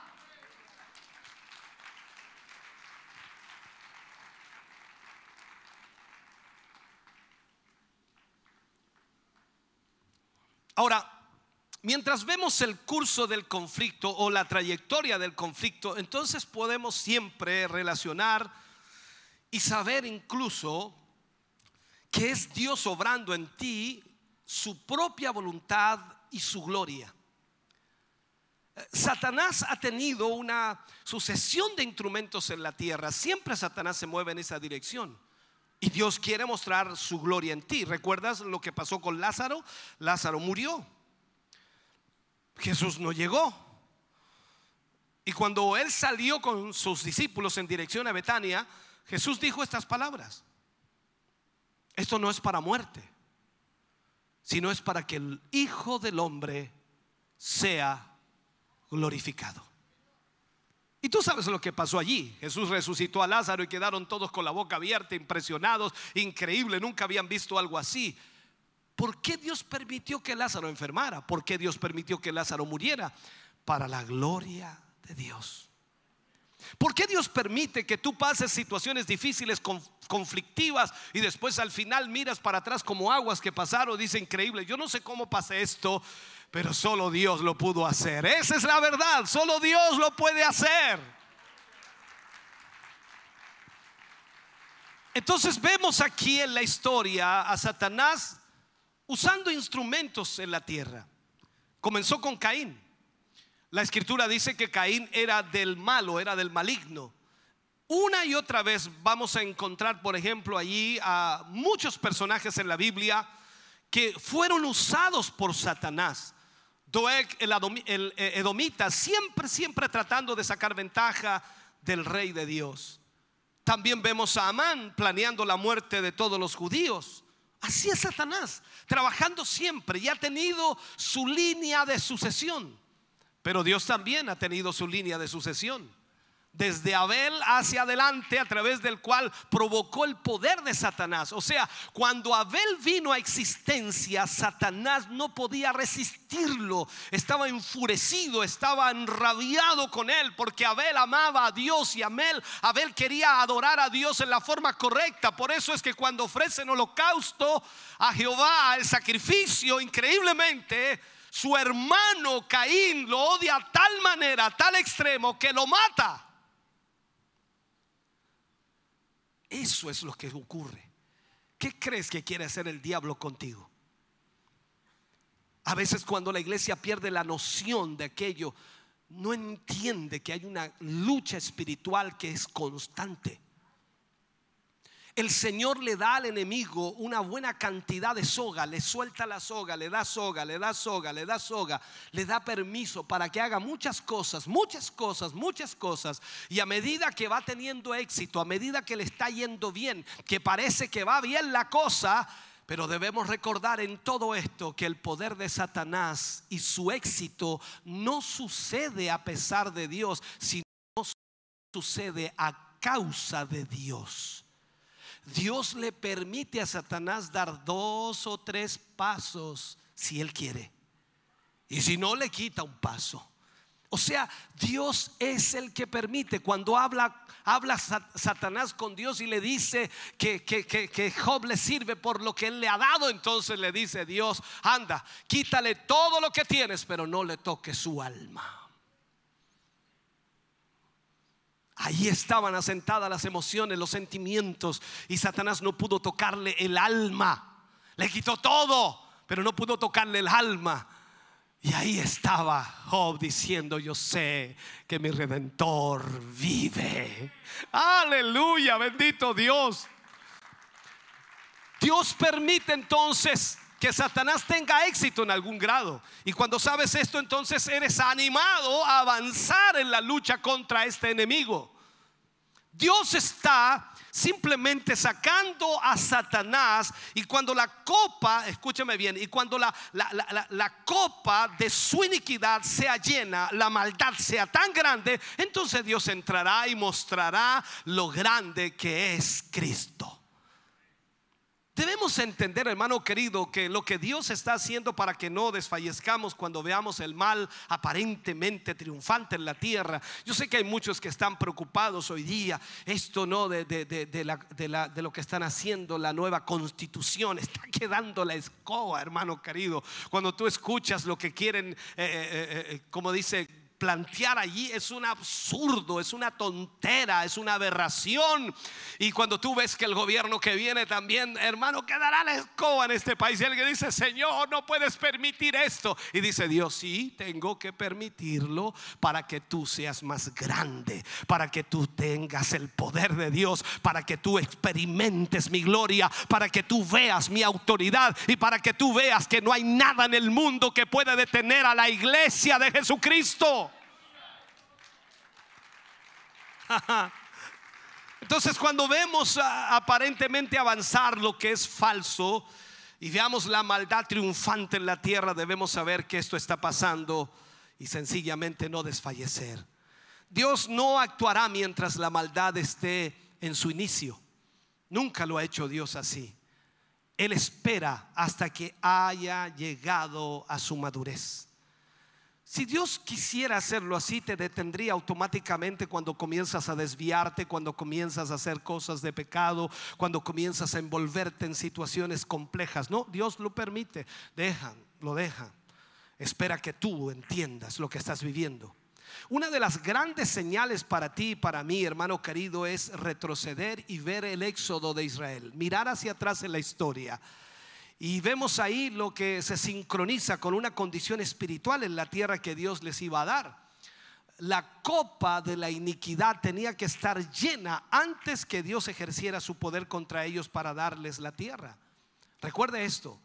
Ahora, mientras vemos el curso del conflicto o la trayectoria del conflicto, entonces podemos siempre relacionar y saber incluso que es Dios obrando en ti su propia voluntad y su gloria. Satanás ha tenido una sucesión de instrumentos en la tierra. Siempre Satanás se mueve en esa dirección. Y Dios quiere mostrar su gloria en ti. ¿Recuerdas lo que pasó con Lázaro? Lázaro murió. Jesús no llegó. Y cuando él salió con sus discípulos en dirección a Betania, Jesús dijo estas palabras. Esto no es para muerte, sino es para que el Hijo del Hombre sea glorificado. Y tú sabes lo que pasó allí. Jesús resucitó a Lázaro y quedaron todos con la boca abierta, impresionados, increíble, nunca habían visto algo así. ¿Por qué Dios permitió que Lázaro enfermara? ¿Por qué Dios permitió que Lázaro muriera? Para la gloria de Dios. ¿Por qué Dios permite que tú pases situaciones difíciles, conflictivas y después al final miras para atrás como aguas que pasaron? Dice increíble, yo no sé cómo pasa esto, pero solo Dios lo pudo hacer. Esa es la verdad, solo Dios lo puede hacer. Entonces vemos aquí en la historia a Satanás usando instrumentos en la tierra. Comenzó con Caín. La escritura dice que Caín era del malo, era del maligno. Una y otra vez vamos a encontrar, por ejemplo, allí a muchos personajes en la Biblia que fueron usados por Satanás Doeg, el, eh, edomita, siempre, siempre tratando de sacar ventaja del rey de Dios. También vemos a Amán planeando la muerte de todos los judíos. Así es Satanás, trabajando siempre y ha tenido su línea de sucesión. Pero Dios también ha tenido su línea de sucesión desde Abel hacia adelante, a través del cual provocó el poder de Satanás. O sea, cuando Abel vino a existencia, Satanás no podía resistirlo. Estaba enfurecido, estaba enrabiado con él, porque Abel amaba a Dios y Abel, Abel quería adorar a Dios en la forma correcta. Por eso es que cuando ofrecen holocausto a Jehová, el sacrificio, increíblemente, su hermano Caín lo odia a tal manera, a tal extremo, que lo mata. Eso es lo que ocurre. ¿Qué crees que quiere hacer el diablo contigo? A veces cuando la iglesia pierde la noción de aquello, no entiende que hay una lucha espiritual que es constante el Señor le da al enemigo una buena cantidad de soga, le suelta la soga, le da soga, le da soga, le da soga, le da permiso para que haga muchas cosas, muchas cosas, muchas cosas. Y a medida que va teniendo éxito, a medida que le está yendo bien, que parece que va bien la cosa, pero debemos recordar en todo esto que el poder de Satanás y su éxito no sucede a pesar de Dios, sino sucede a causa de Dios. Dios le permite a Satanás dar dos o tres pasos si él quiere. Y si no, le quita un paso. O sea, Dios es el que permite. Cuando habla, habla Satanás con Dios y le dice que, que, que, Job le sirve por lo que él le ha dado, entonces le dice Dios, anda, quítale todo lo que tienes, pero no le toque su alma. Ahí estaban asentadas las emociones, los sentimientos, y Satanás no pudo tocarle el alma. Le quitó todo, pero no pudo tocarle el alma. Y ahí estaba Job diciendo, yo sé que mi redentor vive. Aleluya, bendito Dios. Dios permite entonces que Satanás tenga éxito en algún grado. Y cuando sabes esto, entonces eres animado a avanzar en la lucha contra este enemigo. Dios está simplemente sacando a Satanás y cuando la copa, escúchame bien, y cuando la, la, copa de su iniquidad sea llena, la maldad sea tan grande, entonces Dios entrará y mostrará lo grande que es Cristo. Debemos entender, hermano querido, que lo que Dios está haciendo para que no desfallezcamos cuando veamos el mal aparentemente triunfante en la tierra. Yo sé que hay muchos que están preocupados hoy día, esto no de, de, lo que están haciendo, la nueva constitución, está quedando la escoba, hermano querido. Cuando tú escuchas lo que quieren, eh, eh, eh, como dice plantear allí es un absurdo, es una tontera, es una aberración. Y cuando tú ves que el gobierno que viene también, hermano, quedará la escoba en este país. Y alguien dice, Señor, no puedes permitir esto. Y dice Dios, sí, tengo que permitirlo para que tú seas más grande, para que tú tengas el poder de Dios, para que tú experimentes mi gloria, para que tú veas mi autoridad y para que tú veas que no hay nada en el mundo que pueda detener a la iglesia de Jesucristo. Entonces cuando vemos aparentemente avanzar lo que es falso y veamos la maldad triunfante en la tierra, debemos saber que esto está pasando y sencillamente no desfallecer. Dios no actuará mientras la maldad esté en su inicio. Nunca lo ha hecho Dios así. Él espera hasta que haya llegado a su madurez. Si Dios quisiera hacerlo así, te detendría automáticamente cuando comienzas a desviarte, cuando comienzas a hacer cosas de pecado, cuando comienzas a envolverte en situaciones complejas. No, Dios lo permite. Dejan, lo deja. Espera que tú entiendas lo que estás viviendo. Una de las grandes señales para ti y para mí, hermano querido, es retroceder y ver el éxodo de Israel. Mirar hacia atrás en la historia y vemos ahí lo que se sincroniza con una condición espiritual en la tierra que Dios les iba a dar. La copa de la iniquidad tenía que estar llena antes que Dios ejerciera su poder contra ellos para darles la tierra. Recuerde esto.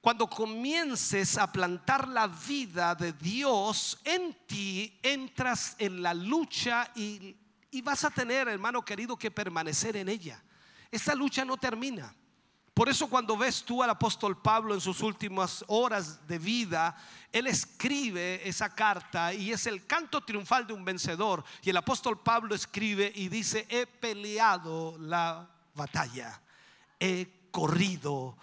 Cuando comiences a plantar la vida de Dios en ti, entras en la lucha y Y vas a tener, hermano querido, que permanecer en ella. Esta lucha no termina. Por eso cuando ves tú al apóstol Pablo en sus últimas horas de vida, él escribe esa carta y es el canto triunfal de un vencedor. Y el apóstol Pablo escribe y dice, he peleado la batalla, he corrido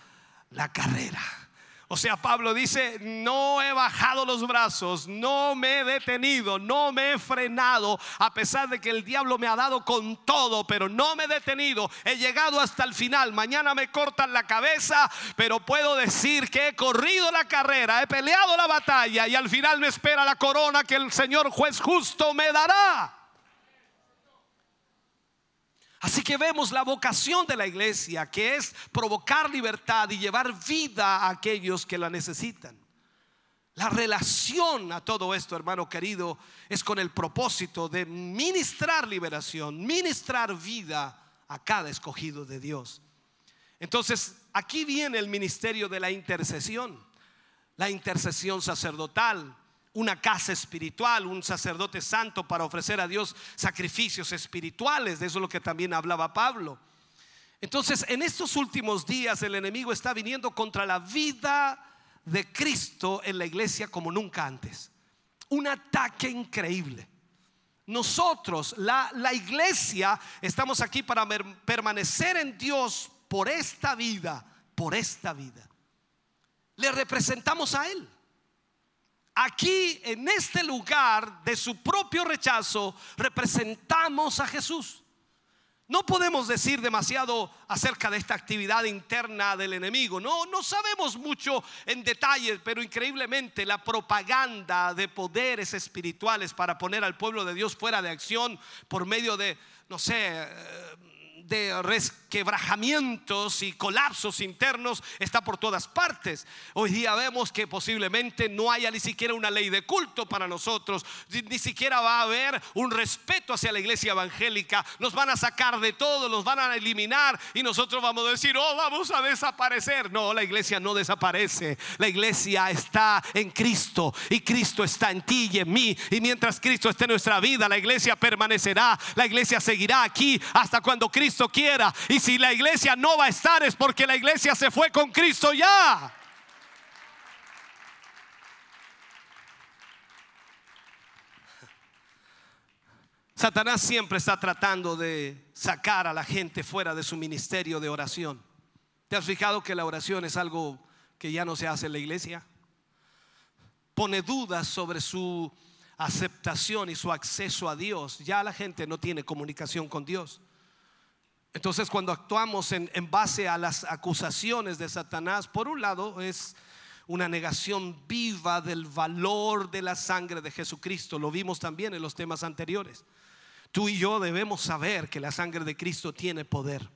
la carrera. O sea, Pablo dice, no he bajado los brazos, no me he detenido, no me he frenado, a pesar de que el diablo me ha dado con todo, pero no me he detenido, he llegado hasta el final. Mañana me cortan la cabeza, pero puedo decir que he corrido la carrera, he peleado la batalla y al final me espera la corona que el Señor juez justo me dará. Así que vemos la vocación de la iglesia, que es provocar libertad y llevar vida a aquellos que la necesitan. La relación a todo esto, hermano querido, es con el propósito de ministrar liberación, ministrar vida a cada escogido de Dios. Entonces, aquí viene el ministerio de la intercesión, la intercesión sacerdotal, una casa espiritual, un sacerdote santo para ofrecer a Dios sacrificios espirituales. De eso es lo que también hablaba Pablo. Entonces, en estos últimos días el enemigo está viniendo contra la vida de Cristo en la iglesia como nunca antes. Un ataque increíble. Nosotros, la, la iglesia, estamos aquí para permanecer en Dios por esta vida, por esta vida. Le representamos a Él aquí en este lugar de su propio rechazo representamos a Jesús. No podemos decir demasiado acerca de esta actividad interna del enemigo. No, no sabemos mucho en detalle, pero increíblemente la propaganda de poderes espirituales para poner al pueblo de Dios fuera de acción por medio de, no sé, eh, de resquebrajamientos y colapsos internos está por todas partes. Hoy día vemos que posiblemente no haya ni siquiera una ley de culto para nosotros, ni siquiera va a haber un respeto hacia la iglesia evangélica. Nos van a sacar de todo, nos van a eliminar y nosotros vamos a decir, oh, vamos a desaparecer. No, la iglesia no desaparece. La iglesia está en Cristo y Cristo está en ti y en mí. Y mientras Cristo esté en nuestra vida, la iglesia permanecerá. La iglesia seguirá aquí hasta cuando Cristo quiera. Y si la iglesia no va a estar es porque la iglesia se fue con Cristo ya. Satanás siempre está tratando de sacar a la gente fuera de su ministerio de oración. ¿Te has fijado que la oración es algo que ya no se hace en la iglesia? Pone dudas sobre su aceptación y su acceso a Dios. Ya la gente no tiene comunicación con Dios. Entonces cuando actuamos en, base a las acusaciones de Satanás, por un lado es una negación viva del valor de la sangre de Jesucristo. Lo vimos también en los temas anteriores. Tú y yo debemos saber que la sangre de Cristo tiene poder.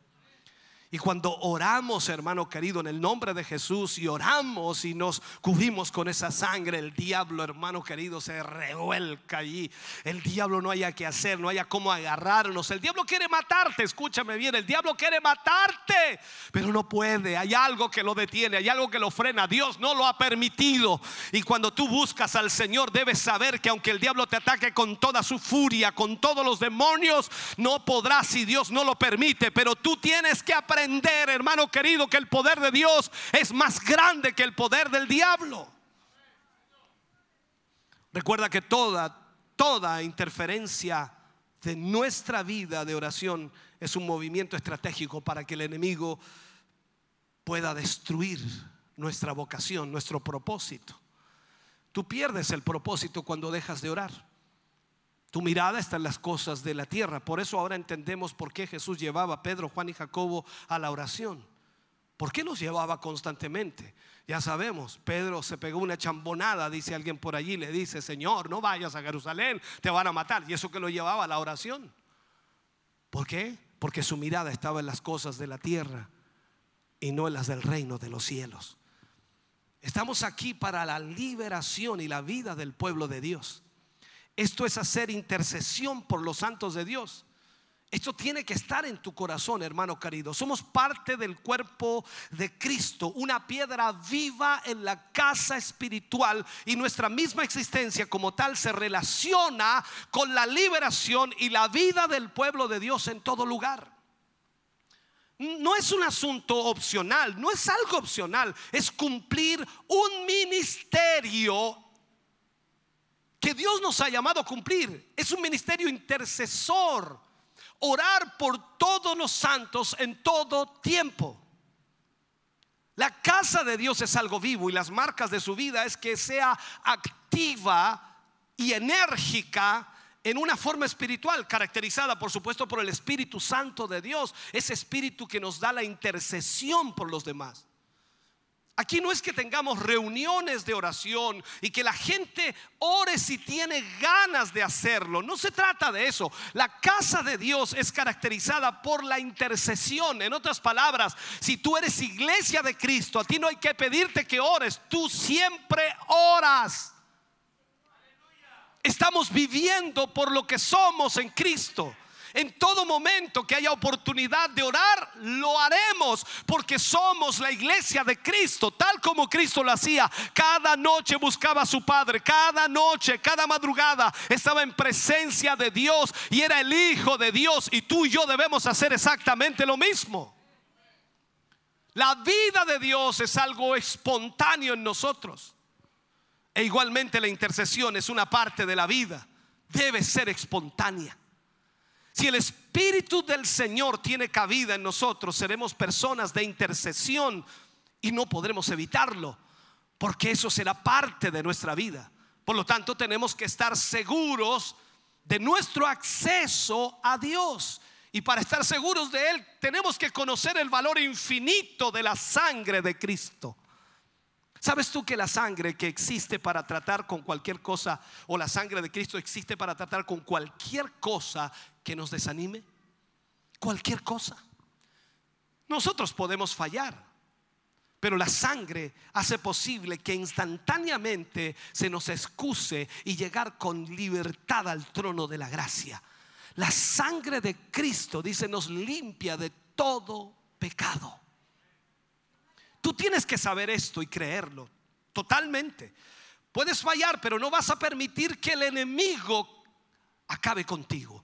Y cuando oramos, hermano querido, en el nombre de Jesús y oramos y nos cubrimos con esa sangre, el diablo, hermano querido, se revuelca allí. El diablo no haya que hacer, no haya cómo agarrarnos. El diablo quiere matarte, escúchame bien, el diablo quiere matarte, pero no puede. Hay algo que lo detiene, hay algo que lo frena. Dios no lo ha permitido. Y cuando tú buscas al Señor, debes saber que aunque el diablo te ataque con toda su furia, con todos los demonios, no podrás si Dios no lo permite. Pero tú tienes que aprender hermano querido, que el poder de Dios es más grande que el poder del diablo. Recuerda que toda, toda interferencia de nuestra vida de oración es un movimiento estratégico para que el enemigo pueda destruir nuestra vocación, nuestro propósito. Tú pierdes el propósito cuando dejas de orar. Tu mirada está en las cosas de la tierra. Por eso ahora entendemos por qué Jesús llevaba a Pedro, Juan y Jacobo a la oración. ¿Por qué los llevaba constantemente? Ya sabemos, Pedro se pegó una chambonada, dice alguien por allí, le dice, Señor, no vayas a Jerusalén, te van a matar. Y eso que lo llevaba a la oración. ¿Por qué? Porque su mirada estaba en las cosas de la tierra y no en las del reino de los cielos. Estamos aquí para la liberación y la vida del pueblo de Dios. Esto es hacer intercesión por los santos de Dios. Esto tiene que estar en tu corazón, hermano querido. Somos parte del cuerpo de Cristo, una piedra viva en la casa espiritual y nuestra misma existencia como tal se relaciona con la liberación y la vida del pueblo de Dios en todo lugar. No es un asunto opcional, no es algo opcional, es cumplir un ministerio que Dios nos ha llamado a cumplir. Es un ministerio intercesor orar por todos los santos en todo tiempo. La casa de Dios es algo vivo y las marcas de su vida es que sea activa y enérgica en una forma espiritual, caracterizada por supuesto por el Espíritu Santo de Dios, ese Espíritu que nos da la intercesión por los demás. Aquí no es que tengamos reuniones de oración y que la gente ore si tiene ganas de hacerlo. No se trata de eso. La casa de Dios es caracterizada por la intercesión. En otras palabras, si tú eres iglesia de Cristo, a ti no hay que pedirte que ores. Tú siempre oras. Estamos viviendo por lo que somos en Cristo. En todo momento que haya oportunidad de orar, lo haremos porque somos la iglesia de Cristo, tal como Cristo lo hacía. Cada noche buscaba a su Padre, cada noche, cada madrugada estaba en presencia de Dios y era el Hijo de Dios y tú y yo debemos hacer exactamente lo mismo. La vida de Dios es algo espontáneo en nosotros. E igualmente la intercesión es una parte de la vida. Debe ser espontánea. Si el Espíritu del Señor tiene cabida en nosotros, seremos personas de intercesión y no podremos evitarlo, porque eso será parte de nuestra vida. Por lo tanto, tenemos que estar seguros de nuestro acceso a Dios. Y para estar seguros de Él, tenemos que conocer el valor infinito de la sangre de Cristo. ¿Sabes tú que la sangre que existe para tratar con cualquier cosa, o la sangre de Cristo existe para tratar con cualquier cosa que nos desanime? Cualquier cosa. Nosotros podemos fallar, pero la sangre hace posible que instantáneamente se nos excuse y llegar con libertad al trono de la gracia. La sangre de Cristo, dice, nos limpia de todo pecado. Tú tienes que saber esto y creerlo totalmente. Puedes fallar, pero no vas a permitir que el enemigo acabe contigo.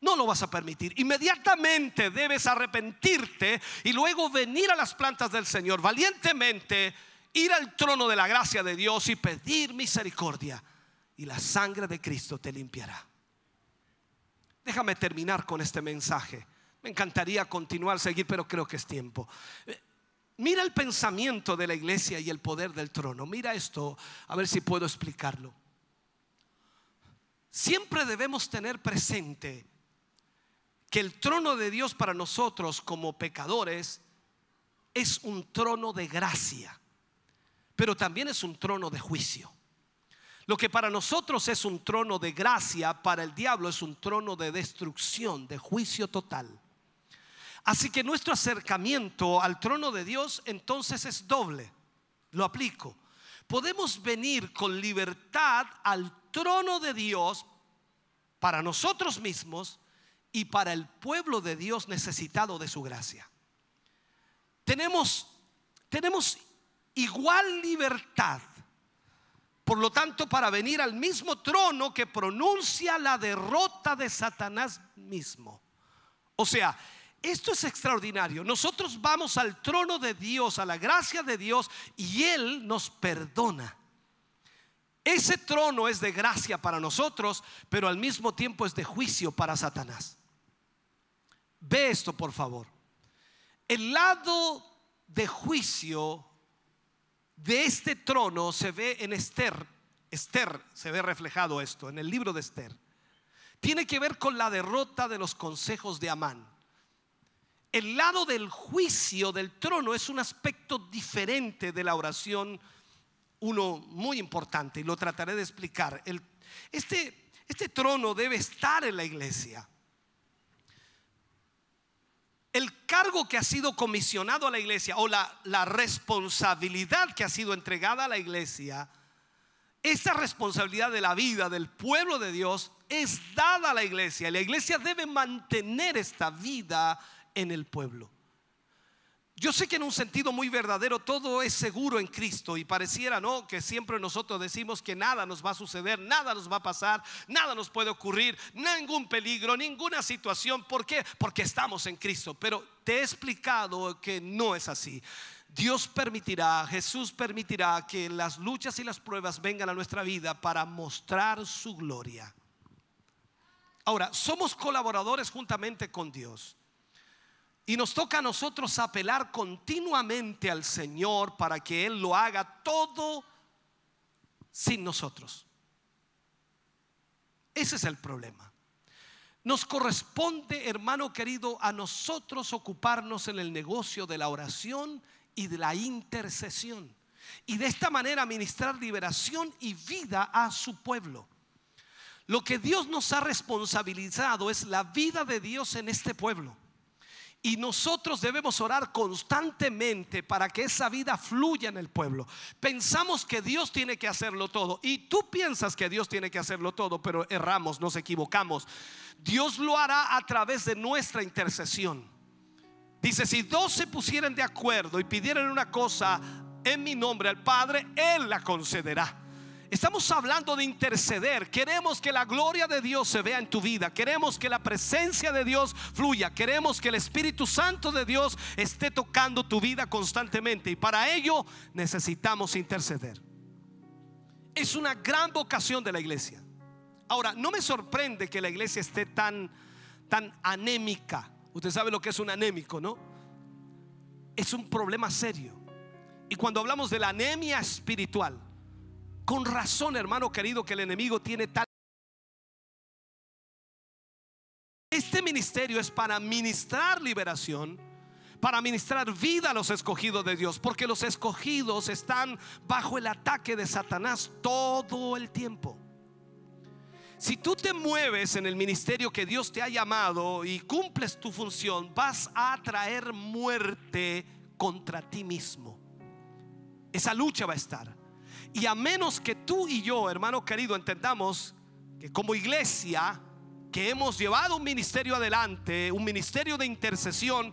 No lo vas a permitir. Inmediatamente debes arrepentirte y luego venir a las plantas del Señor valientemente, ir al trono de la gracia de Dios y pedir misericordia. Y la sangre de Cristo te limpiará. Déjame terminar con este mensaje. Me encantaría continuar, seguir, pero creo que es tiempo. Mira el pensamiento de la iglesia y el poder del trono. Mira esto, a ver si puedo explicarlo. Siempre debemos tener presente que el trono de Dios para nosotros como pecadores es un trono de gracia, pero también es un trono de juicio. Lo que para nosotros es un trono de gracia, para el diablo es un trono de destrucción, de juicio total. Así que nuestro acercamiento al trono de Dios entonces es doble. Lo aplico. Podemos venir con libertad al trono de Dios para nosotros mismos y para el pueblo de Dios necesitado de su gracia. Tenemos, tenemos igual libertad, por lo tanto, para venir al mismo trono que pronuncia la derrota de Satanás mismo. O sea, esto es extraordinario. Nosotros vamos al trono de Dios, a la gracia de Dios, y Él nos perdona. Ese trono es de gracia para nosotros, pero al mismo tiempo es de juicio para Satanás. Ve esto, por favor. El lado de juicio de este trono se ve en Esther. Esther se ve reflejado esto en el libro de Esther. Tiene que ver con la derrota de los consejos de Amán. El lado del juicio del trono es un aspecto diferente de la oración, uno muy importante, y lo trataré de explicar. este, este trono debe estar en la iglesia. El cargo que ha sido comisionado a la iglesia o la, responsabilidad que ha sido entregada a la iglesia, esa responsabilidad de la vida del pueblo de Dios es dada a la iglesia. Y la iglesia debe mantener esta vida en el pueblo. Yo sé que en un sentido muy verdadero todo es seguro en Cristo y pareciera, ¿no? Que siempre nosotros decimos que nada nos va a suceder, nada nos va a pasar, nada nos puede ocurrir, ningún peligro, ninguna situación. ¿Por qué? Porque estamos en Cristo. Pero te he explicado que no es así. Dios permitirá, Jesús permitirá que las luchas y las pruebas vengan a nuestra vida para mostrar su gloria. Ahora, somos colaboradores juntamente con Dios. Y nos toca a nosotros apelar continuamente al Señor para que Él lo haga todo sin nosotros. Ese es el problema. Nos corresponde, hermano querido, a nosotros ocuparnos en el negocio de la oración y de la intercesión. Y de esta manera ministrar liberación y vida a su pueblo. Lo que Dios nos ha responsabilizado es la vida de Dios en este pueblo. Y nosotros debemos orar constantemente para que esa vida fluya en el pueblo. Pensamos que Dios tiene que hacerlo todo. Y tú piensas que Dios tiene que hacerlo todo, pero erramos, nos equivocamos. Dios lo hará a través de nuestra intercesión. Dice, si dos se pusieran de acuerdo y pidieran una cosa en mi nombre al Padre, Él la concederá. Estamos hablando de interceder. Queremos que la gloria de Dios se vea en tu vida. Queremos que la presencia de Dios fluya. Queremos que el Espíritu Santo de Dios esté tocando tu vida constantemente. Y para ello necesitamos interceder. Es una gran vocación de la iglesia. Ahora, no me sorprende que la iglesia esté tan, tan anémica. Usted sabe lo que es un anémico, ¿no? Es un problema serio. Y cuando hablamos de la anemia espiritual, con razón, hermano querido, que el enemigo tiene tal... Este ministerio es para ministrar liberación, para ministrar vida a los escogidos de Dios, porque los escogidos están bajo el ataque de Satanás todo el tiempo. Si tú te mueves en el ministerio que Dios te ha llamado y cumples tu función, vas a traer muerte contra ti mismo. Esa lucha va a estar. Y a menos que tú y yo, hermano querido, entendamos que como iglesia, que hemos llevado un ministerio adelante, un ministerio de intercesión,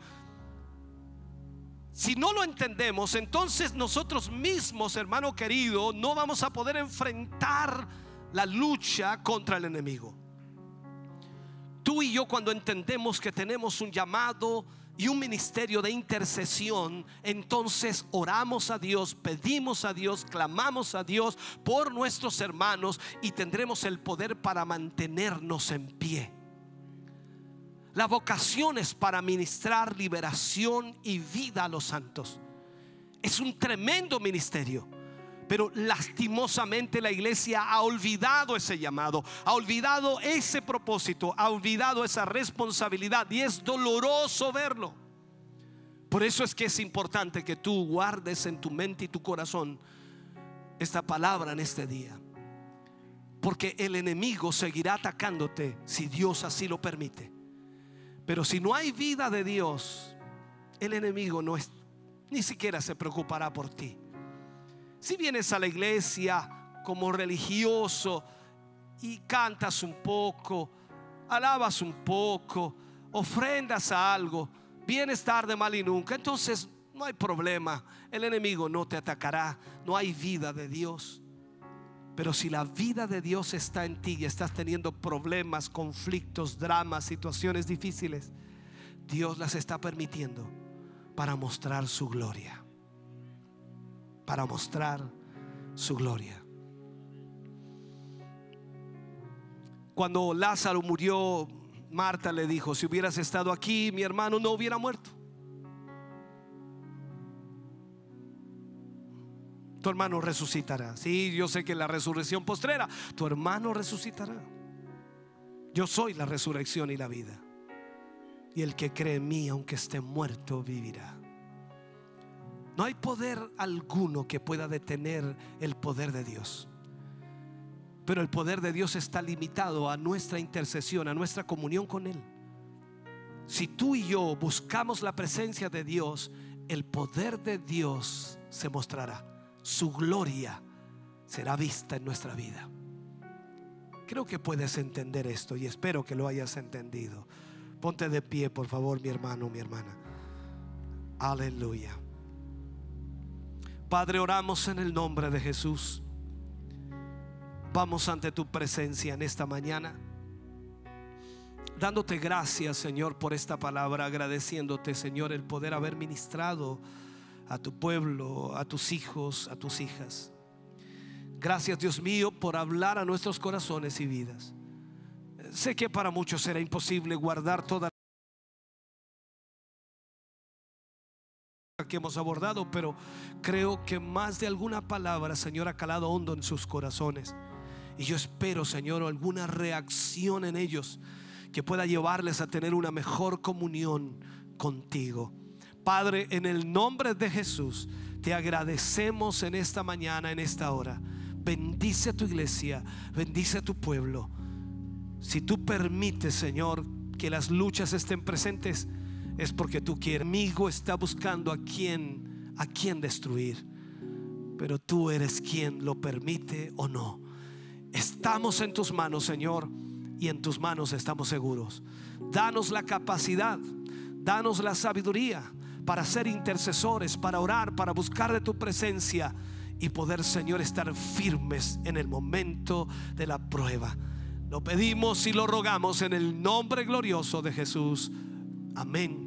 si no lo entendemos, entonces nosotros mismos, hermano querido, no vamos a poder enfrentar la lucha contra el enemigo. Tú y yo cuando entendemos que tenemos un llamado y un ministerio de intercesión, entonces oramos a Dios, pedimos a Dios, clamamos a Dios por nuestros hermanos y tendremos el poder para mantenernos en pie. La vocación es para ministrar liberación y vida a los santos. Es un tremendo ministerio. Pero lastimosamente la iglesia ha olvidado ese llamado, ha olvidado ese propósito, ha olvidado esa responsabilidad y es doloroso verlo. Por eso es que es importante que tú guardes en tu mente y tu corazón esta palabra en este día. Porque el enemigo seguirá atacándote si Dios así lo permite. Pero si no hay vida de Dios, el enemigo no es, ni siquiera se preocupará por ti. Si vienes a la iglesia como religioso y cantas un poco, alabas un poco, ofrendas a algo, vienes tarde, mal y nunca, entonces no hay problema. El enemigo no te atacará. No hay vida de Dios. Pero si la vida de Dios está en ti y estás teniendo problemas, conflictos, dramas, situaciones difíciles, Dios las está permitiendo para mostrar su gloria para mostrar su gloria. Cuando Lázaro murió, Marta le dijo, si hubieras estado aquí, mi hermano no hubiera muerto. Tu hermano resucitará. Sí, yo sé que la resurrección postrera, tu hermano resucitará. Yo soy la resurrección y la vida. Y el que cree en mí, aunque esté muerto, vivirá. No hay poder alguno que pueda detener el poder de Dios. Pero el poder de Dios está limitado a nuestra intercesión, a nuestra comunión con Él. Si tú y yo buscamos la presencia de Dios, el poder de Dios se mostrará. Su gloria será vista en nuestra vida. Creo que puedes entender esto y espero que lo hayas entendido. Ponte de pie, por favor, mi hermano, mi hermana. Aleluya. Padre, oramos en el nombre de Jesús. Vamos ante tu presencia en esta mañana. Dándote gracias, Señor, por esta palabra, agradeciéndote, Señor, el poder haber ministrado a tu pueblo, a tus hijos, a tus hijas. Gracias, Dios mío, por hablar a nuestros corazones y vidas. Sé que para muchos será imposible guardar toda que hemos abordado, pero creo que más de alguna palabra, Señor, ha calado hondo en sus corazones. Y yo espero, Señor, alguna reacción en ellos que pueda llevarles a tener una mejor comunión contigo. Padre, en el nombre de Jesús, te agradecemos en esta mañana, en esta hora. Bendice a tu iglesia, bendice a tu pueblo. Si tú permites, Señor, que las luchas estén presentes, es porque tú quieres. El amigo está buscando a quien, a quien destruir. Pero tú eres quien lo permite o no. Estamos en tus manos, Señor, y en tus manos estamos seguros. Danos la capacidad, danos la sabiduría para ser intercesores, para orar, para buscar de tu presencia y poder, Señor, estar firmes en el momento de la prueba. Lo pedimos y lo rogamos en el nombre glorioso de Jesús. Amén